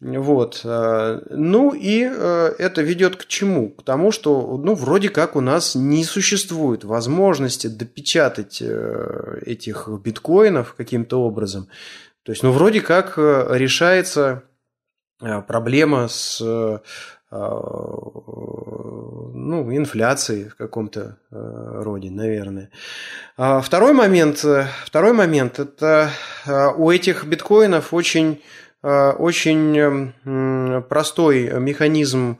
Вот. Э, ну и это ведет к чему? К тому, что ну, вроде как у нас не существует возможности допечатать этих биткоинов каким-то образом. То есть, ну, вроде как э, решается э, проблема с э, ну, инфляцией в каком-то роде, наверное. А второй момент, второй момент – это у этих биткоинов очень, очень простой механизм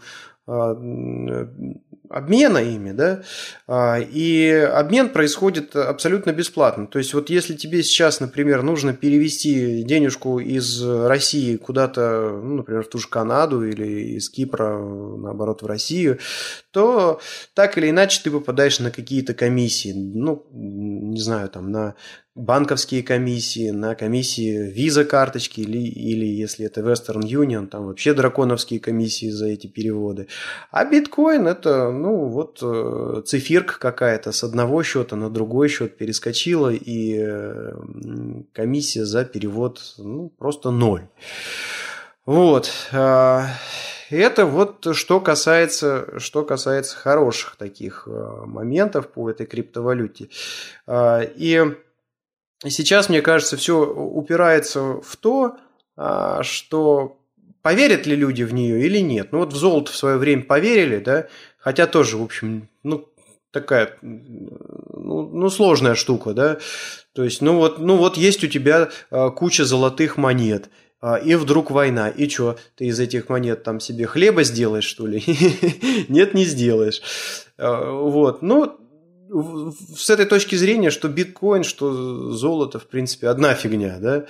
обмена ими, да, а, и обмен происходит абсолютно бесплатно. То есть вот если тебе сейчас, например, нужно перевести денежку из России куда-то, ну, например, в ту же Канаду или из Кипра, наоборот, в Россию, то так или иначе ты попадаешь на какие-то комиссии, ну, не знаю, там, на банковские комиссии, на комиссии виза карточки или, или если это Western Union, там вообще драконовские комиссии за эти переводы. А биткоин это, ну, вот э, цифирка какая-то с одного счета на другой счет перескочила, и э, комиссия за перевод ну, просто ноль. Вот. Это вот что касается, что касается хороших таких э, моментов по этой криптовалюте. А, и сейчас, мне кажется, все упирается в то, а, что поверят ли люди в нее или нет. Ну вот в золото в свое время поверили, да, хотя тоже, в общем, ну, такая, ну, ну, сложная штука, да. То есть, ну вот, ну вот есть у тебя а, куча золотых монет, и вдруг война. И что, ты из этих монет там себе хлеба сделаешь, что ли? Нет, не сделаешь. Вот, ну, с этой точки зрения, что биткоин, что золото, в принципе, одна фигня, да.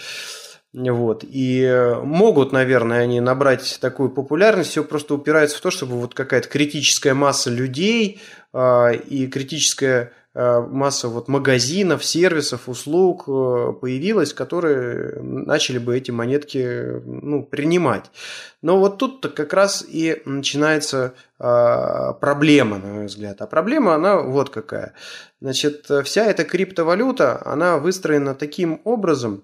Вот. И могут, наверное, они набрать такую популярность, все просто упирается в то, чтобы вот какая-то критическая масса людей э, и критическое масса вот магазинов, сервисов, услуг появилась, которые начали бы эти монетки ну, принимать. Но вот тут-то как раз и начинается проблема, на мой взгляд. А проблема, она вот какая. Значит, вся эта криптовалюта, она выстроена таким образом,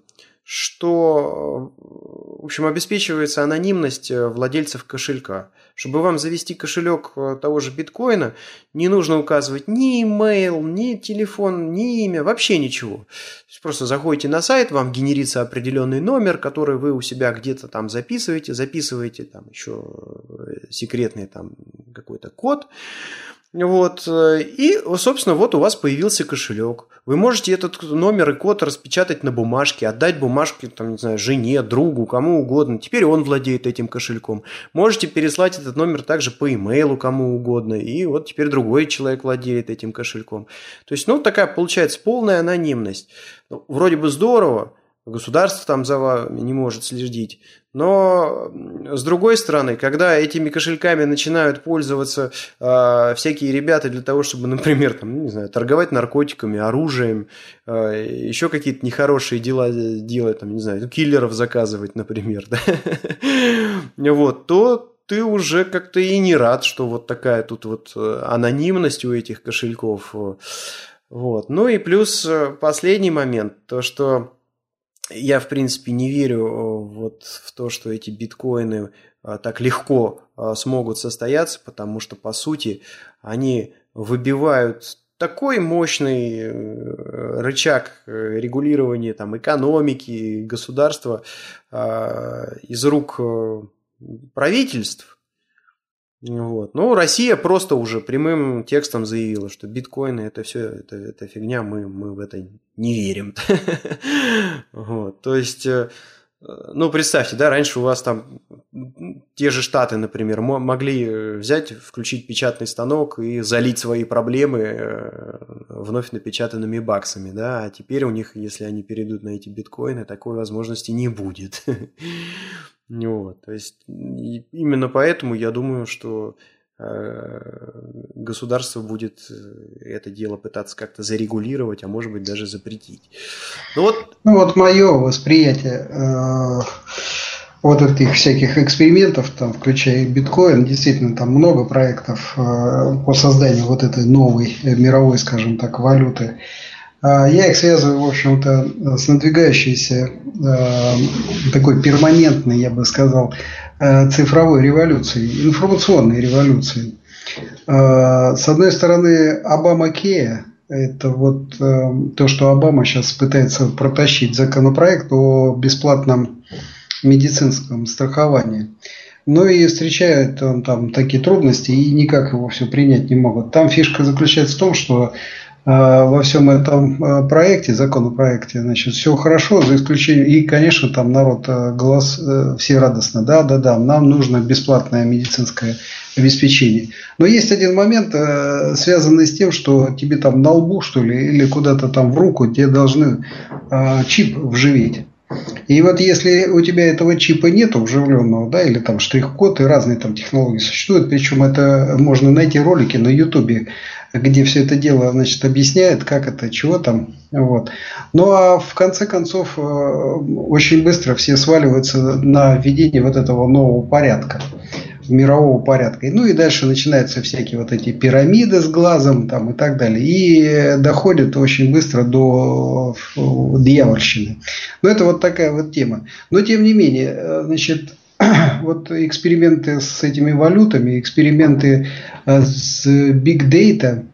что, в общем, обеспечивается анонимность э, владельцев кошелька. Чтобы вам завести кошелек э, того же биткоина, не нужно указывать ни email, ни телефон, ни имя, вообще ничего. Просто заходите на сайт, вам генерится определенный номер, который вы у себя где-то там записываете, записываете там еще э, секретный там какой-то код, вот. Э, и, собственно, вот у вас появился кошелек. Вы можете этот номер и код распечатать на бумажке, отдать бумажки, там, не знаю, жене, другу, кому угодно. Теперь он владеет этим кошельком. Можете переслать этот номер также по имейлу кому угодно. И вот теперь другой человек владеет этим кошельком. То есть, ну, такая получается полная анонимность. Ну, вроде бы здорово, государство там за вами не может следить. Но с другой стороны, когда этими кошельками начинают пользоваться э, всякие ребята для того, чтобы, например, там, не знаю, торговать наркотиками, оружием, э, еще какие-то нехорошие дела делать, там, не знаю, киллеров заказывать, например, да? вот, то ты уже как-то и не рад, что вот такая тут вот э, анонимность у этих кошельков. Вот. Ну и плюс э, последний момент, то что я, в принципе, не верю э, вот в то, что эти биткоины э, так легко э, смогут состояться, потому что, по сути, они выбивают такой мощный рычаг регулирования там, экономики, государства из рук правительств, вот. Ну, Россия просто уже прямым текстом заявила, что биткоины это все, это, это фигня, мы, мы в это не верим. То есть, э, ну, представьте, да, раньше у вас там те же Штаты, например, могли взять, включить печатный станок и залить свои проблемы э, вновь напечатанными баксами, да, а теперь у них, если они перейдут на эти биткоины, такой возможности не будет. Вот, то есть именно поэтому я думаю, что э, государство будет э, это дело пытаться как-то зарегулировать, а может быть даже запретить. Ну вот, ну, вот мое восприятие э, вот этих всяких экспериментов, там, включая биткоин, действительно там много проектов по созданию вот этой новой мировой, скажем так, валюты. Я их связываю, в общем-то, с надвигающейся а, такой перманентной, я бы сказал, а, цифровой революцией, информационной революцией. С одной стороны, Обама Кея, это вот то, что Обама сейчас пытается протащить законопроект о бесплатном медицинском страховании. Ну и встречает он там такие трудности и никак его все принять не могут. Там фишка заключается в том, что а, во всем этом а, проекте, законопроекте, значит, все хорошо, за исключением, и, конечно, там народ а, голос, э, все радостно, да, да, да, нам нужно бесплатное медицинское обеспечение. Но есть один момент, э, связанный с тем, что тебе там на лбу, что ли, или куда-то там в руку тебе должны чип вживить. И вот если у тебя этого чипа нет вживленного, да, или там штрих-код и разные там технологии существуют, причем это можно найти ролики на ютубе, где все это дело, значит, объясняет, как это, чего там, вот. Ну, а в конце концов, э, очень быстро все сваливаются на введение вот этого нового порядка мирового порядка. Ну и дальше начинаются всякие вот эти пирамиды с глазом там и так далее. И доходят очень быстро до э, дьявольщины. Но это вот такая вот тема. Но тем не менее, э, значит, вот эксперименты с этими валютами, эксперименты э, с big data,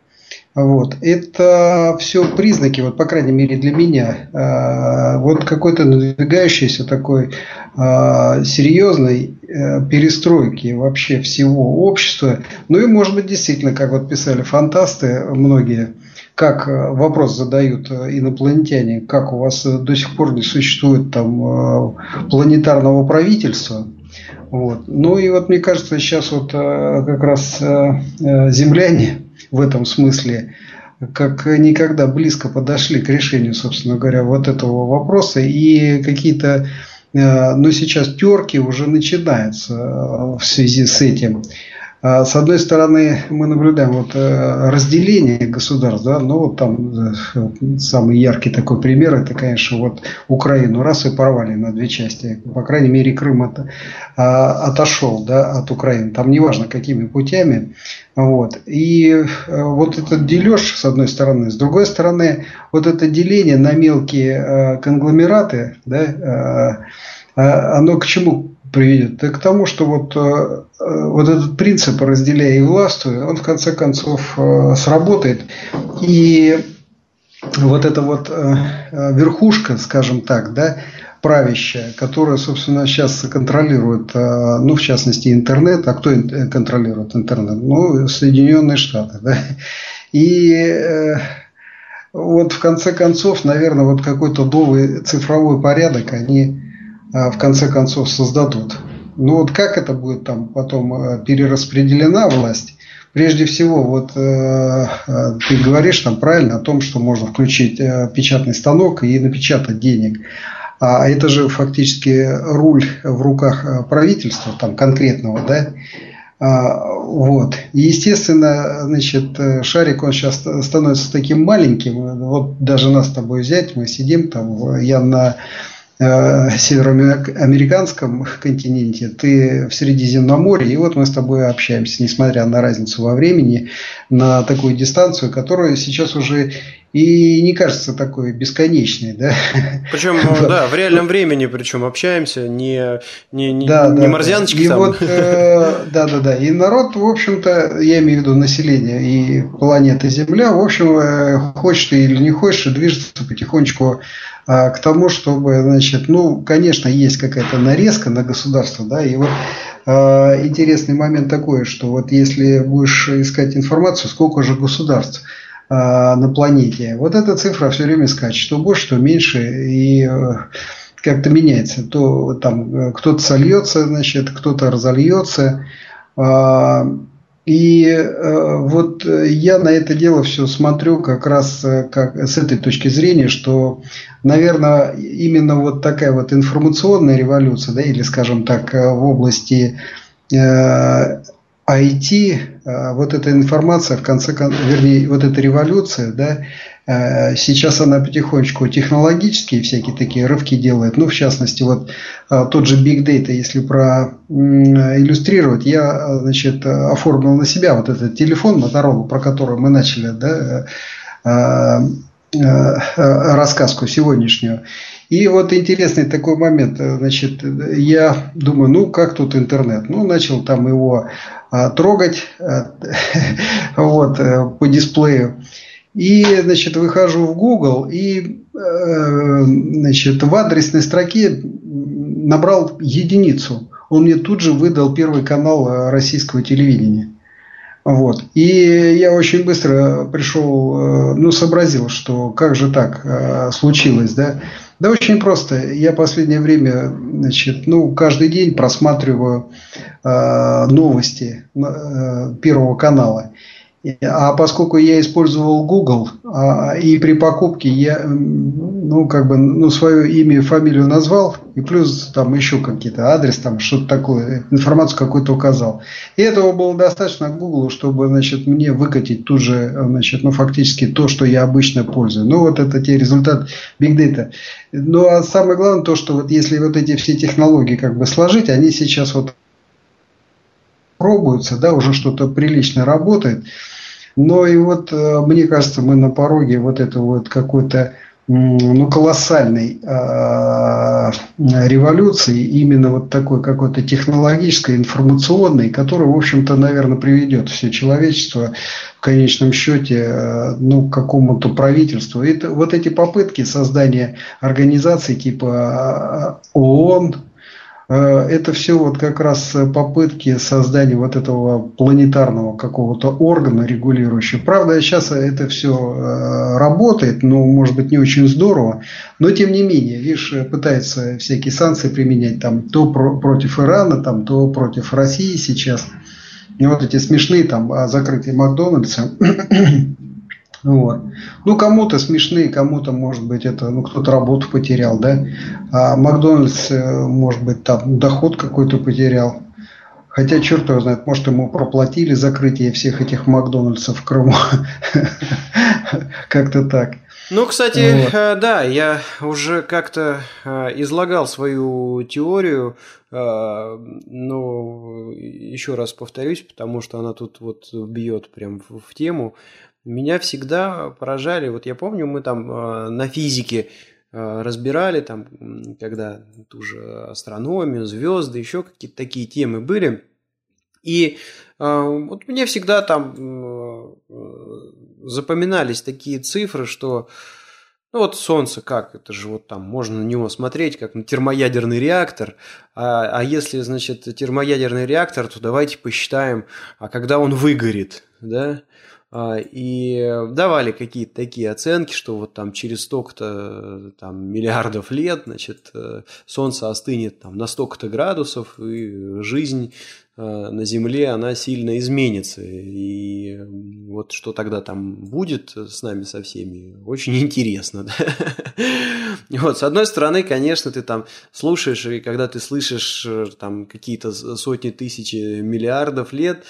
вот, это все признаки, вот по крайней мере для меня, э, вот какой-то надвигающейся такой э, серьезной перестройки вообще всего общества. Ну и может быть действительно, как вот писали фантасты многие, как вопрос задают инопланетяне, как у вас до сих пор не существует там планетарного правительства, вот. Ну и вот мне кажется, сейчас вот э, как раз э, э, земляне в этом смысле как никогда близко подошли к решению, собственно говоря, вот этого вопроса. И какие-то, ну сейчас терки уже начинаются в связи с этим. А, с одной стороны, мы наблюдаем вот э, разделение государств, да, ну вот там э, самый яркий такой пример, это, конечно, вот Украину раз и порвали на две части. По крайней мере, Крым это, а, отошел да, от Украины. Там неважно какими путями. Вот. И э, вот этот дележ, с одной стороны. С другой стороны, вот это деление на мелкие конгломераты, да, оно к чему приведет? Да к тому, что вот, э, вот этот принцип «разделяй и властвуй», он в конце концов э, сработает. И вот эта вот э, верхушка, скажем так, да, правящая, которая, собственно, сейчас контролирует, ну, в частности, интернет. А кто контролирует интернет? Ну, Соединенные Штаты, да. И вот в конце концов, наверное, вот какой-то новый цифровой порядок они в конце концов создадут. Ну вот как это будет там потом э, перераспределена власть? Прежде всего, вот э, э, ты говоришь там правильно о том, что можно включить э, печатный станок и напечатать денег. А это же фактически руль в руках э, правительства, там конкретного, да? А, вот. И, естественно, значит, шарик, он сейчас становится таким маленьким. Вот даже нас с тобой взять, мы сидим там, я на североамериканском континенте, ты в Средиземноморье, и вот мы с тобой общаемся, несмотря на разницу во времени, на такую дистанцию, которая сейчас уже и не кажется такой бесконечной, да. Причем, вот. да, в реальном времени, причем общаемся, не, не, не, да, не да, морзяночки и там. Вот, э, да, да, да. И народ, в общем-то, я имею в виду население и планеты Земля, в общем, э, хочешь ты или не хочешь, движется потихонечку к тому, чтобы, значит, ну, конечно, есть какая-то нарезка на государство, да, и вот а, интересный момент такой, что вот если будешь искать информацию, сколько же государств а, на планете, вот эта цифра все время скачет, то больше, то меньше, и как-то меняется. То там кто-то сольется, значит, кто-то разольется. И э, вот я на это дело все смотрю как раз э, как, с этой точки зрения, что, наверное, именно вот такая вот информационная революция, да, или, скажем так, э, в области э, IT, э, вот эта информация, в конце концов, вернее, вот эта революция, да, Э, сейчас она потихонечку технологические всякие такие рывки делает. Ну, в частности, вот э, тот же Big Data, если про иллюстрировать, я, значит, оформил на себя вот этот телефон Motorola, про который мы начали, да, э, рассказку сегодняшнюю. И вот интересный такой момент, значит, я думаю, ну как тут интернет? Ну, начал там его трогать вот, по дисплею. И, значит, выхожу в Google и, э, значит, в адресной строке набрал единицу. Он мне тут же выдал первый канал э, российского телевидения. Вот. И я очень быстро пришел, э, ну, сообразил, что как же так случилось, да? Да очень просто. Я последнее время, значит, ну, каждый день просматриваю э, новости э, Первого канала. А поскольку я использовал Google, а, и при покупке я, ну, как бы, ну, свое имя и фамилию назвал, и плюс там еще какие-то адрес, там что-то такое, информацию какую-то указал. И этого было достаточно Google, чтобы, значит, мне выкатить тут же, значит, ну, фактически то, что я обычно пользую. Ну, вот это те результаты Big Data. Ну, а самое главное то, что вот если вот эти все технологии как бы сложить, они сейчас вот пробуются, да, уже что-то прилично работает. Но и вот э, мне кажется, мы на пороге вот этого вот какой-то ну, колоссальной э, революции, именно вот такой какой-то технологической, информационной, которая, в общем-то, наверное, приведет все человечество в конечном счете э, ну, к какому-то правительству. И это, вот эти попытки создания организаций типа ООН, Э, это все вот как раз попытки создания вот этого планетарного какого-то органа регулирующего. Правда, сейчас это все э, работает, но может быть не очень здорово, но тем не менее, видишь, пытаются всякие санкции применять там то против Ирана, там, то против России сейчас. И вот эти смешные там закрытие Макдональдса вот. Ну, кому-то смешные, кому-то, может быть, это, ну, кто-то работу потерял, да. А Макдональдс, э, может быть, там доход какой-то потерял. Хотя, черт его знает, может, ему проплатили закрытие всех этих Макдональдсов в Крыму. Как-то так. Ну, кстати, вот. Э, да, я уже как-то э, излагал свою теорию, но еще раз повторюсь, потому что она тут вот бьет прям в тему. Меня всегда поражали, вот я помню, мы там на физике разбирали, там, когда ту же астрономию, звезды, еще какие-то такие темы были. И вот мне всегда там запоминались такие цифры, что ну вот Солнце как? Это же вот там можно на него смотреть, как на термоядерный реактор. А, а если, значит, термоядерный реактор, то давайте посчитаем, а когда он выгорит, да? А, и давали какие-то такие оценки, что вот там через столько-то там, миллиардов лет, значит, э, Солнце остынет там на столько-то градусов, и жизнь Э, на Земле, она сильно изменится. И вот что тогда там будет с нами со всеми, очень интересно. Да? Вот, с одной стороны, конечно, ты там слушаешь, и когда ты слышишь э, там какие-то сотни тысяч миллиардов лет,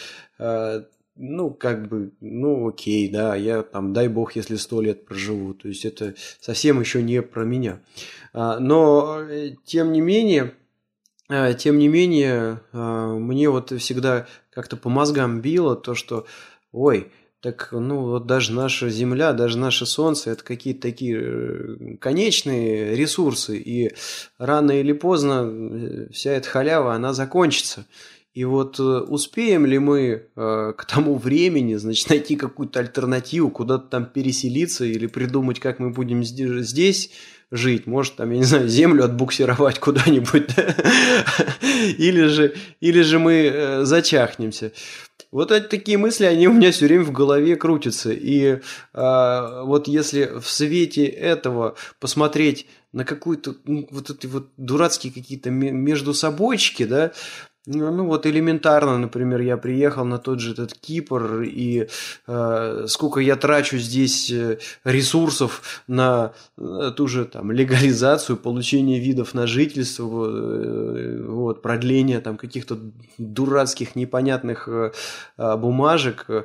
ну, как бы, ну, окей, да, я там, дай бог, если сто лет проживу. То есть это совсем еще не про меня. А, но, тем не менее, а, тем не менее, а, мне вот всегда как-то по мозгам било то, что, ой, так, ну, вот даже наша Земля, даже наше Солнце – это какие-то такие э, конечные ресурсы, и рано или поздно э, вся эта халява, она закончится. И вот э, успеем ли мы к тому времени, значит, найти какую-то альтернативу, куда-то там переселиться или придумать, как мы будем здесь жить, может, там, я не знаю, землю отбуксировать куда-нибудь, или, же, или же мы э, зачахнемся. Вот эти такие мысли, они у меня все время в голове крутятся. И э, вот если в свете этого посмотреть на какую-то ну, вот эти вот дурацкие какие-то между собойчики, да, ну, ну вот элементарно, например, я приехал на тот же этот Кипр, и э, сколько я трачу здесь э, ресурсов на э, ту же там легализацию, получение видов на жительство, э, вот, продление там каких-то дурацких непонятных э, а, бумажек, э,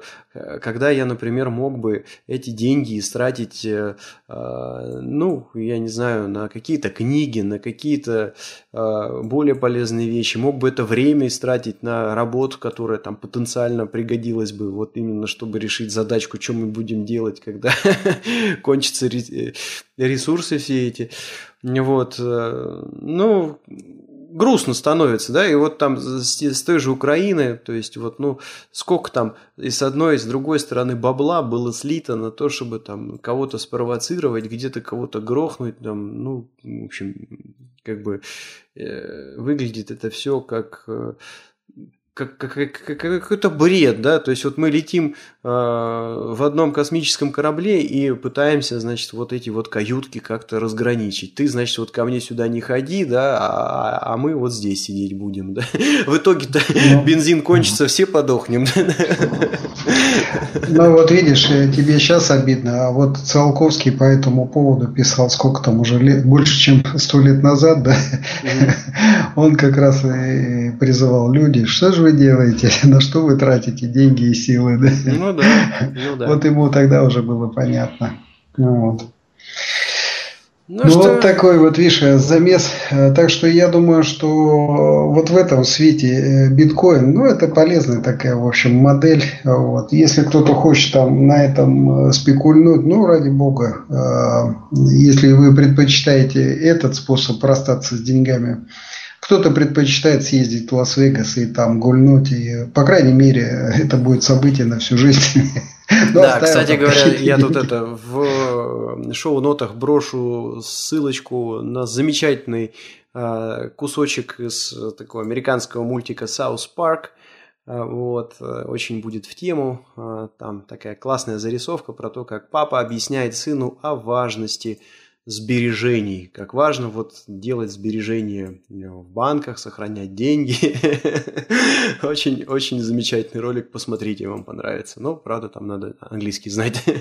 когда я, например, мог бы эти деньги истратить, э, э, ну, я не знаю, на какие-то книги, на какие-то э, более полезные вещи, мог бы это время время истратить на работу, которая там потенциально пригодилась бы, вот именно чтобы решить задачку, что мы будем делать, когда кончатся э, ресурсы все эти. Вот. Э, ну, грустно становится, да, и вот там с, той же Украины, то есть вот, ну, сколько там и с одной, и с другой стороны бабла было слито на то, чтобы там кого-то спровоцировать, где-то кого-то грохнуть, там, ну, в общем, как бы э, выглядит это все как э, как, как, как, какой-то бред, да, то есть вот мы летим э, в одном космическом корабле и пытаемся, значит, вот эти вот каютки как-то разграничить. Ты, значит, вот ко мне сюда не ходи, да, а, а мы вот здесь сидеть будем, да. В итоге-то ну, бензин кончится, все подохнем. Ну вот видишь, э, тебе сейчас обидно, а вот Циолковский по этому поводу писал, сколько там уже лет, больше, чем сто лет назад, да, он как раз и призывал люди, что же вы делаете, на что вы тратите деньги и силы, да? Ну да, ну да. Вот ему тогда уже было понятно. Вот. Ну, ну что... вот такой вот, видишь, замес. Так что я думаю, что вот в этом свете э, биткоин, ну, это полезная такая, в общем, модель. Вот. Если кто-то хочет там на этом э, спекульнуть, ну, ради бога, э, если вы предпочитаете этот способ расстаться с деньгами, кто-то предпочитает съездить в Лас-Вегас и там гульнуть, и, по крайней мере, это будет событие на всю жизнь. Ну, да, кстати говоря, я тут это в шоу-нотах брошу ссылочку на замечательный а, кусочек из такого американского мультика South Park. А, вот, очень будет в тему. Там такая классная зарисовка про то, как папа объясняет сыну о важности сбережений. Как важно вот делать сбережения в банках, сохранять деньги. Очень, очень замечательный ролик, посмотрите, вам понравится. Но, правда, там надо английский знать.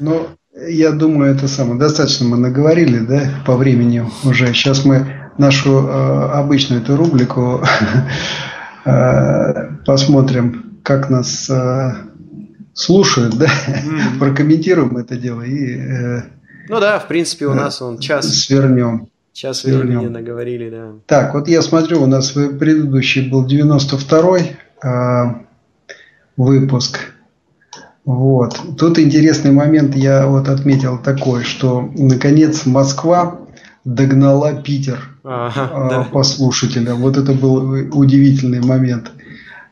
Ну, я думаю, это самое. Достаточно мы наговорили, да, по времени уже. Сейчас мы нашу э, обычную эту рубрику посмотрим, как нас слушают, да, прокомментируем это дело и... Ну да, в принципе, у нас он час... Свернем. Час свернем. времени наговорили, да. Так, вот я смотрю, у нас предыдущий был 92-й э, выпуск. Вот. Тут интересный момент я вот отметил такой, что наконец Москва догнала Питер ага, э, да. по слушателям. Вот это был удивительный момент.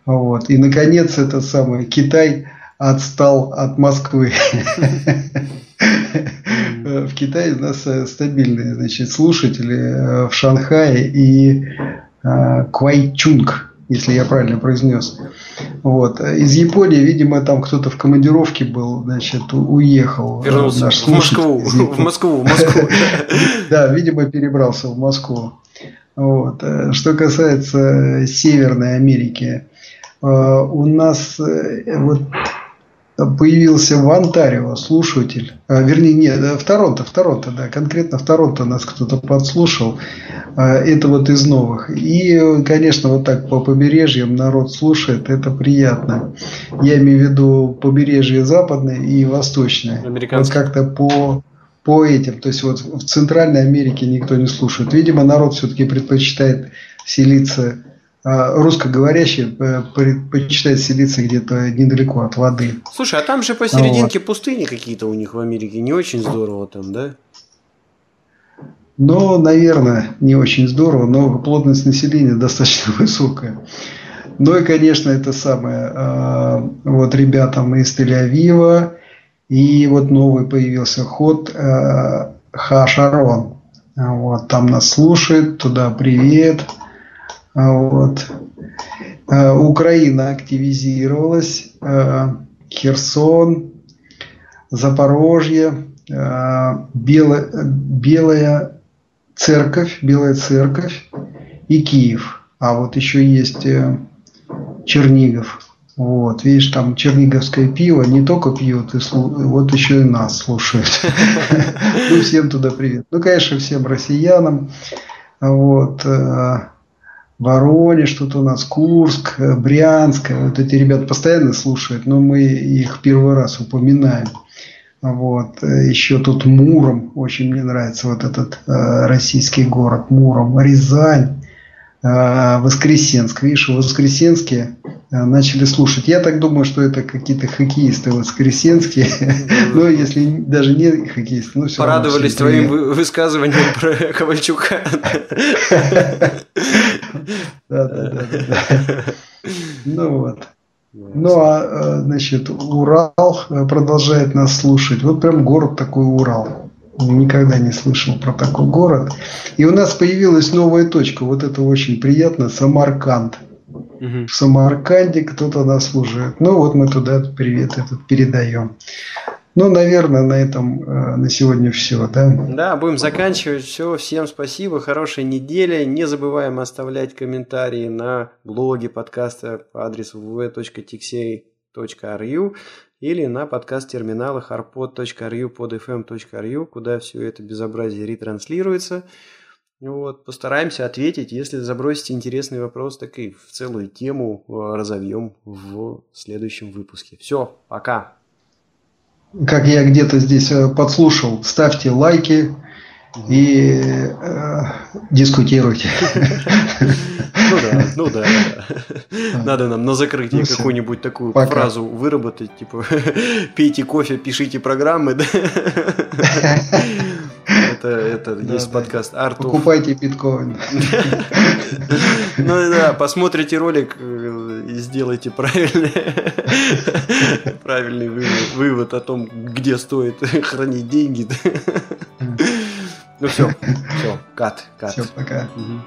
Вот. И наконец это самое Китай отстал от Москвы. В Китае у нас э, стабильные значит, слушатели э, в Шанхае и э, Квайчунг, если я правильно произнес. Вот. Из Японии, видимо, там кто-то в командировке был, значит, уехал. Вернулся наш в Москву. В Москву, в Москву. Да, видимо, перебрался в Москву. Вот. Что касается Северной Америки, у нас вот появился в Онтарио слушатель, а, вернее, нет, в Торонто, в Торонто, да, конкретно в Торонто нас кто-то подслушал, а, это вот из новых. И, конечно, вот так по побережьям народ слушает, это приятно. Я имею в виду побережье западное и восточное. Вот как-то по по этим, то есть вот в Центральной Америке никто не слушает. Видимо, народ все-таки предпочитает селиться русскоговорящие предпочитают селиться где-то недалеко от воды. Слушай, а там же посерединке вот. пустыни какие-то у них в Америке, не очень здорово там, да? Ну, наверное, не очень здорово, но плотность населения достаточно высокая. Ну и, конечно, это самое, а, вот ребятам из Тель-Авива, и вот новый появился ход а, Хашарон. Вот, там нас слушает, туда привет. А вот. А, Украина активизировалась, а, Херсон, Запорожье, Белая, Белая церковь, Белая церковь и Киев. А вот еще есть э, Чернигов. Вот, видишь, там черниговское пиво не только пьют, и вот еще и нас слушают. Ну, всем туда привет. Ну, конечно, всем россиянам. Вот. Э, Воронеж, тут у нас Курск, э, Брянск. Вот эти ребята постоянно слушают, но мы их первый раз упоминаем. Вот. Э, Еще тут Муром, очень мне нравится вот этот э, российский город Муром, Рязань. А, Воскресенск. Видишь, в Воскресенске а, начали слушать. Я так думаю, что это какие-то хоккеисты воскресенские. Но если даже не хоккеисты, ну все Порадовались твоим высказыванием про Ковальчука. Да, да, да. Ну вот. Ну, а, а, значит, Урал продолжает нас слушать. Вот прям город такой Урал. Никогда не слышал про такой город. И у нас появилась новая точка. Вот это очень приятно. Самарканд. Угу. В Самарканде кто-то нас служит. Ну вот мы туда привет этот передаем. Ну, наверное, на этом э, на сегодня все, да? Да, будем заканчивать. Все, всем спасибо, хорошей недели. Не забываем оставлять комментарии на блоге подкаста по адресу www.tixey.ru или на подкаст-терминалах arpod.ru, podfm.ru, куда все это безобразие ретранслируется. Вот, постараемся ответить. Если забросите интересный вопрос, так и в целую тему э, разовьем в следующем выпуске. Все, пока. Как я где-то здесь э, подслушал, ставьте лайки, и э, дискутируйте. Ну да, ну да. Надо нам на закрытие ну, какую-нибудь такую фразу выработать, типа пейте кофе, пишите программы. Это, это да, есть да. подкаст Art Покупайте биткоин. Ну да, посмотрите ролик э, и сделайте правильный, правильный вывод о том, где стоит хранить деньги. Ну все, все, кат, кат. Все, пока. Угу.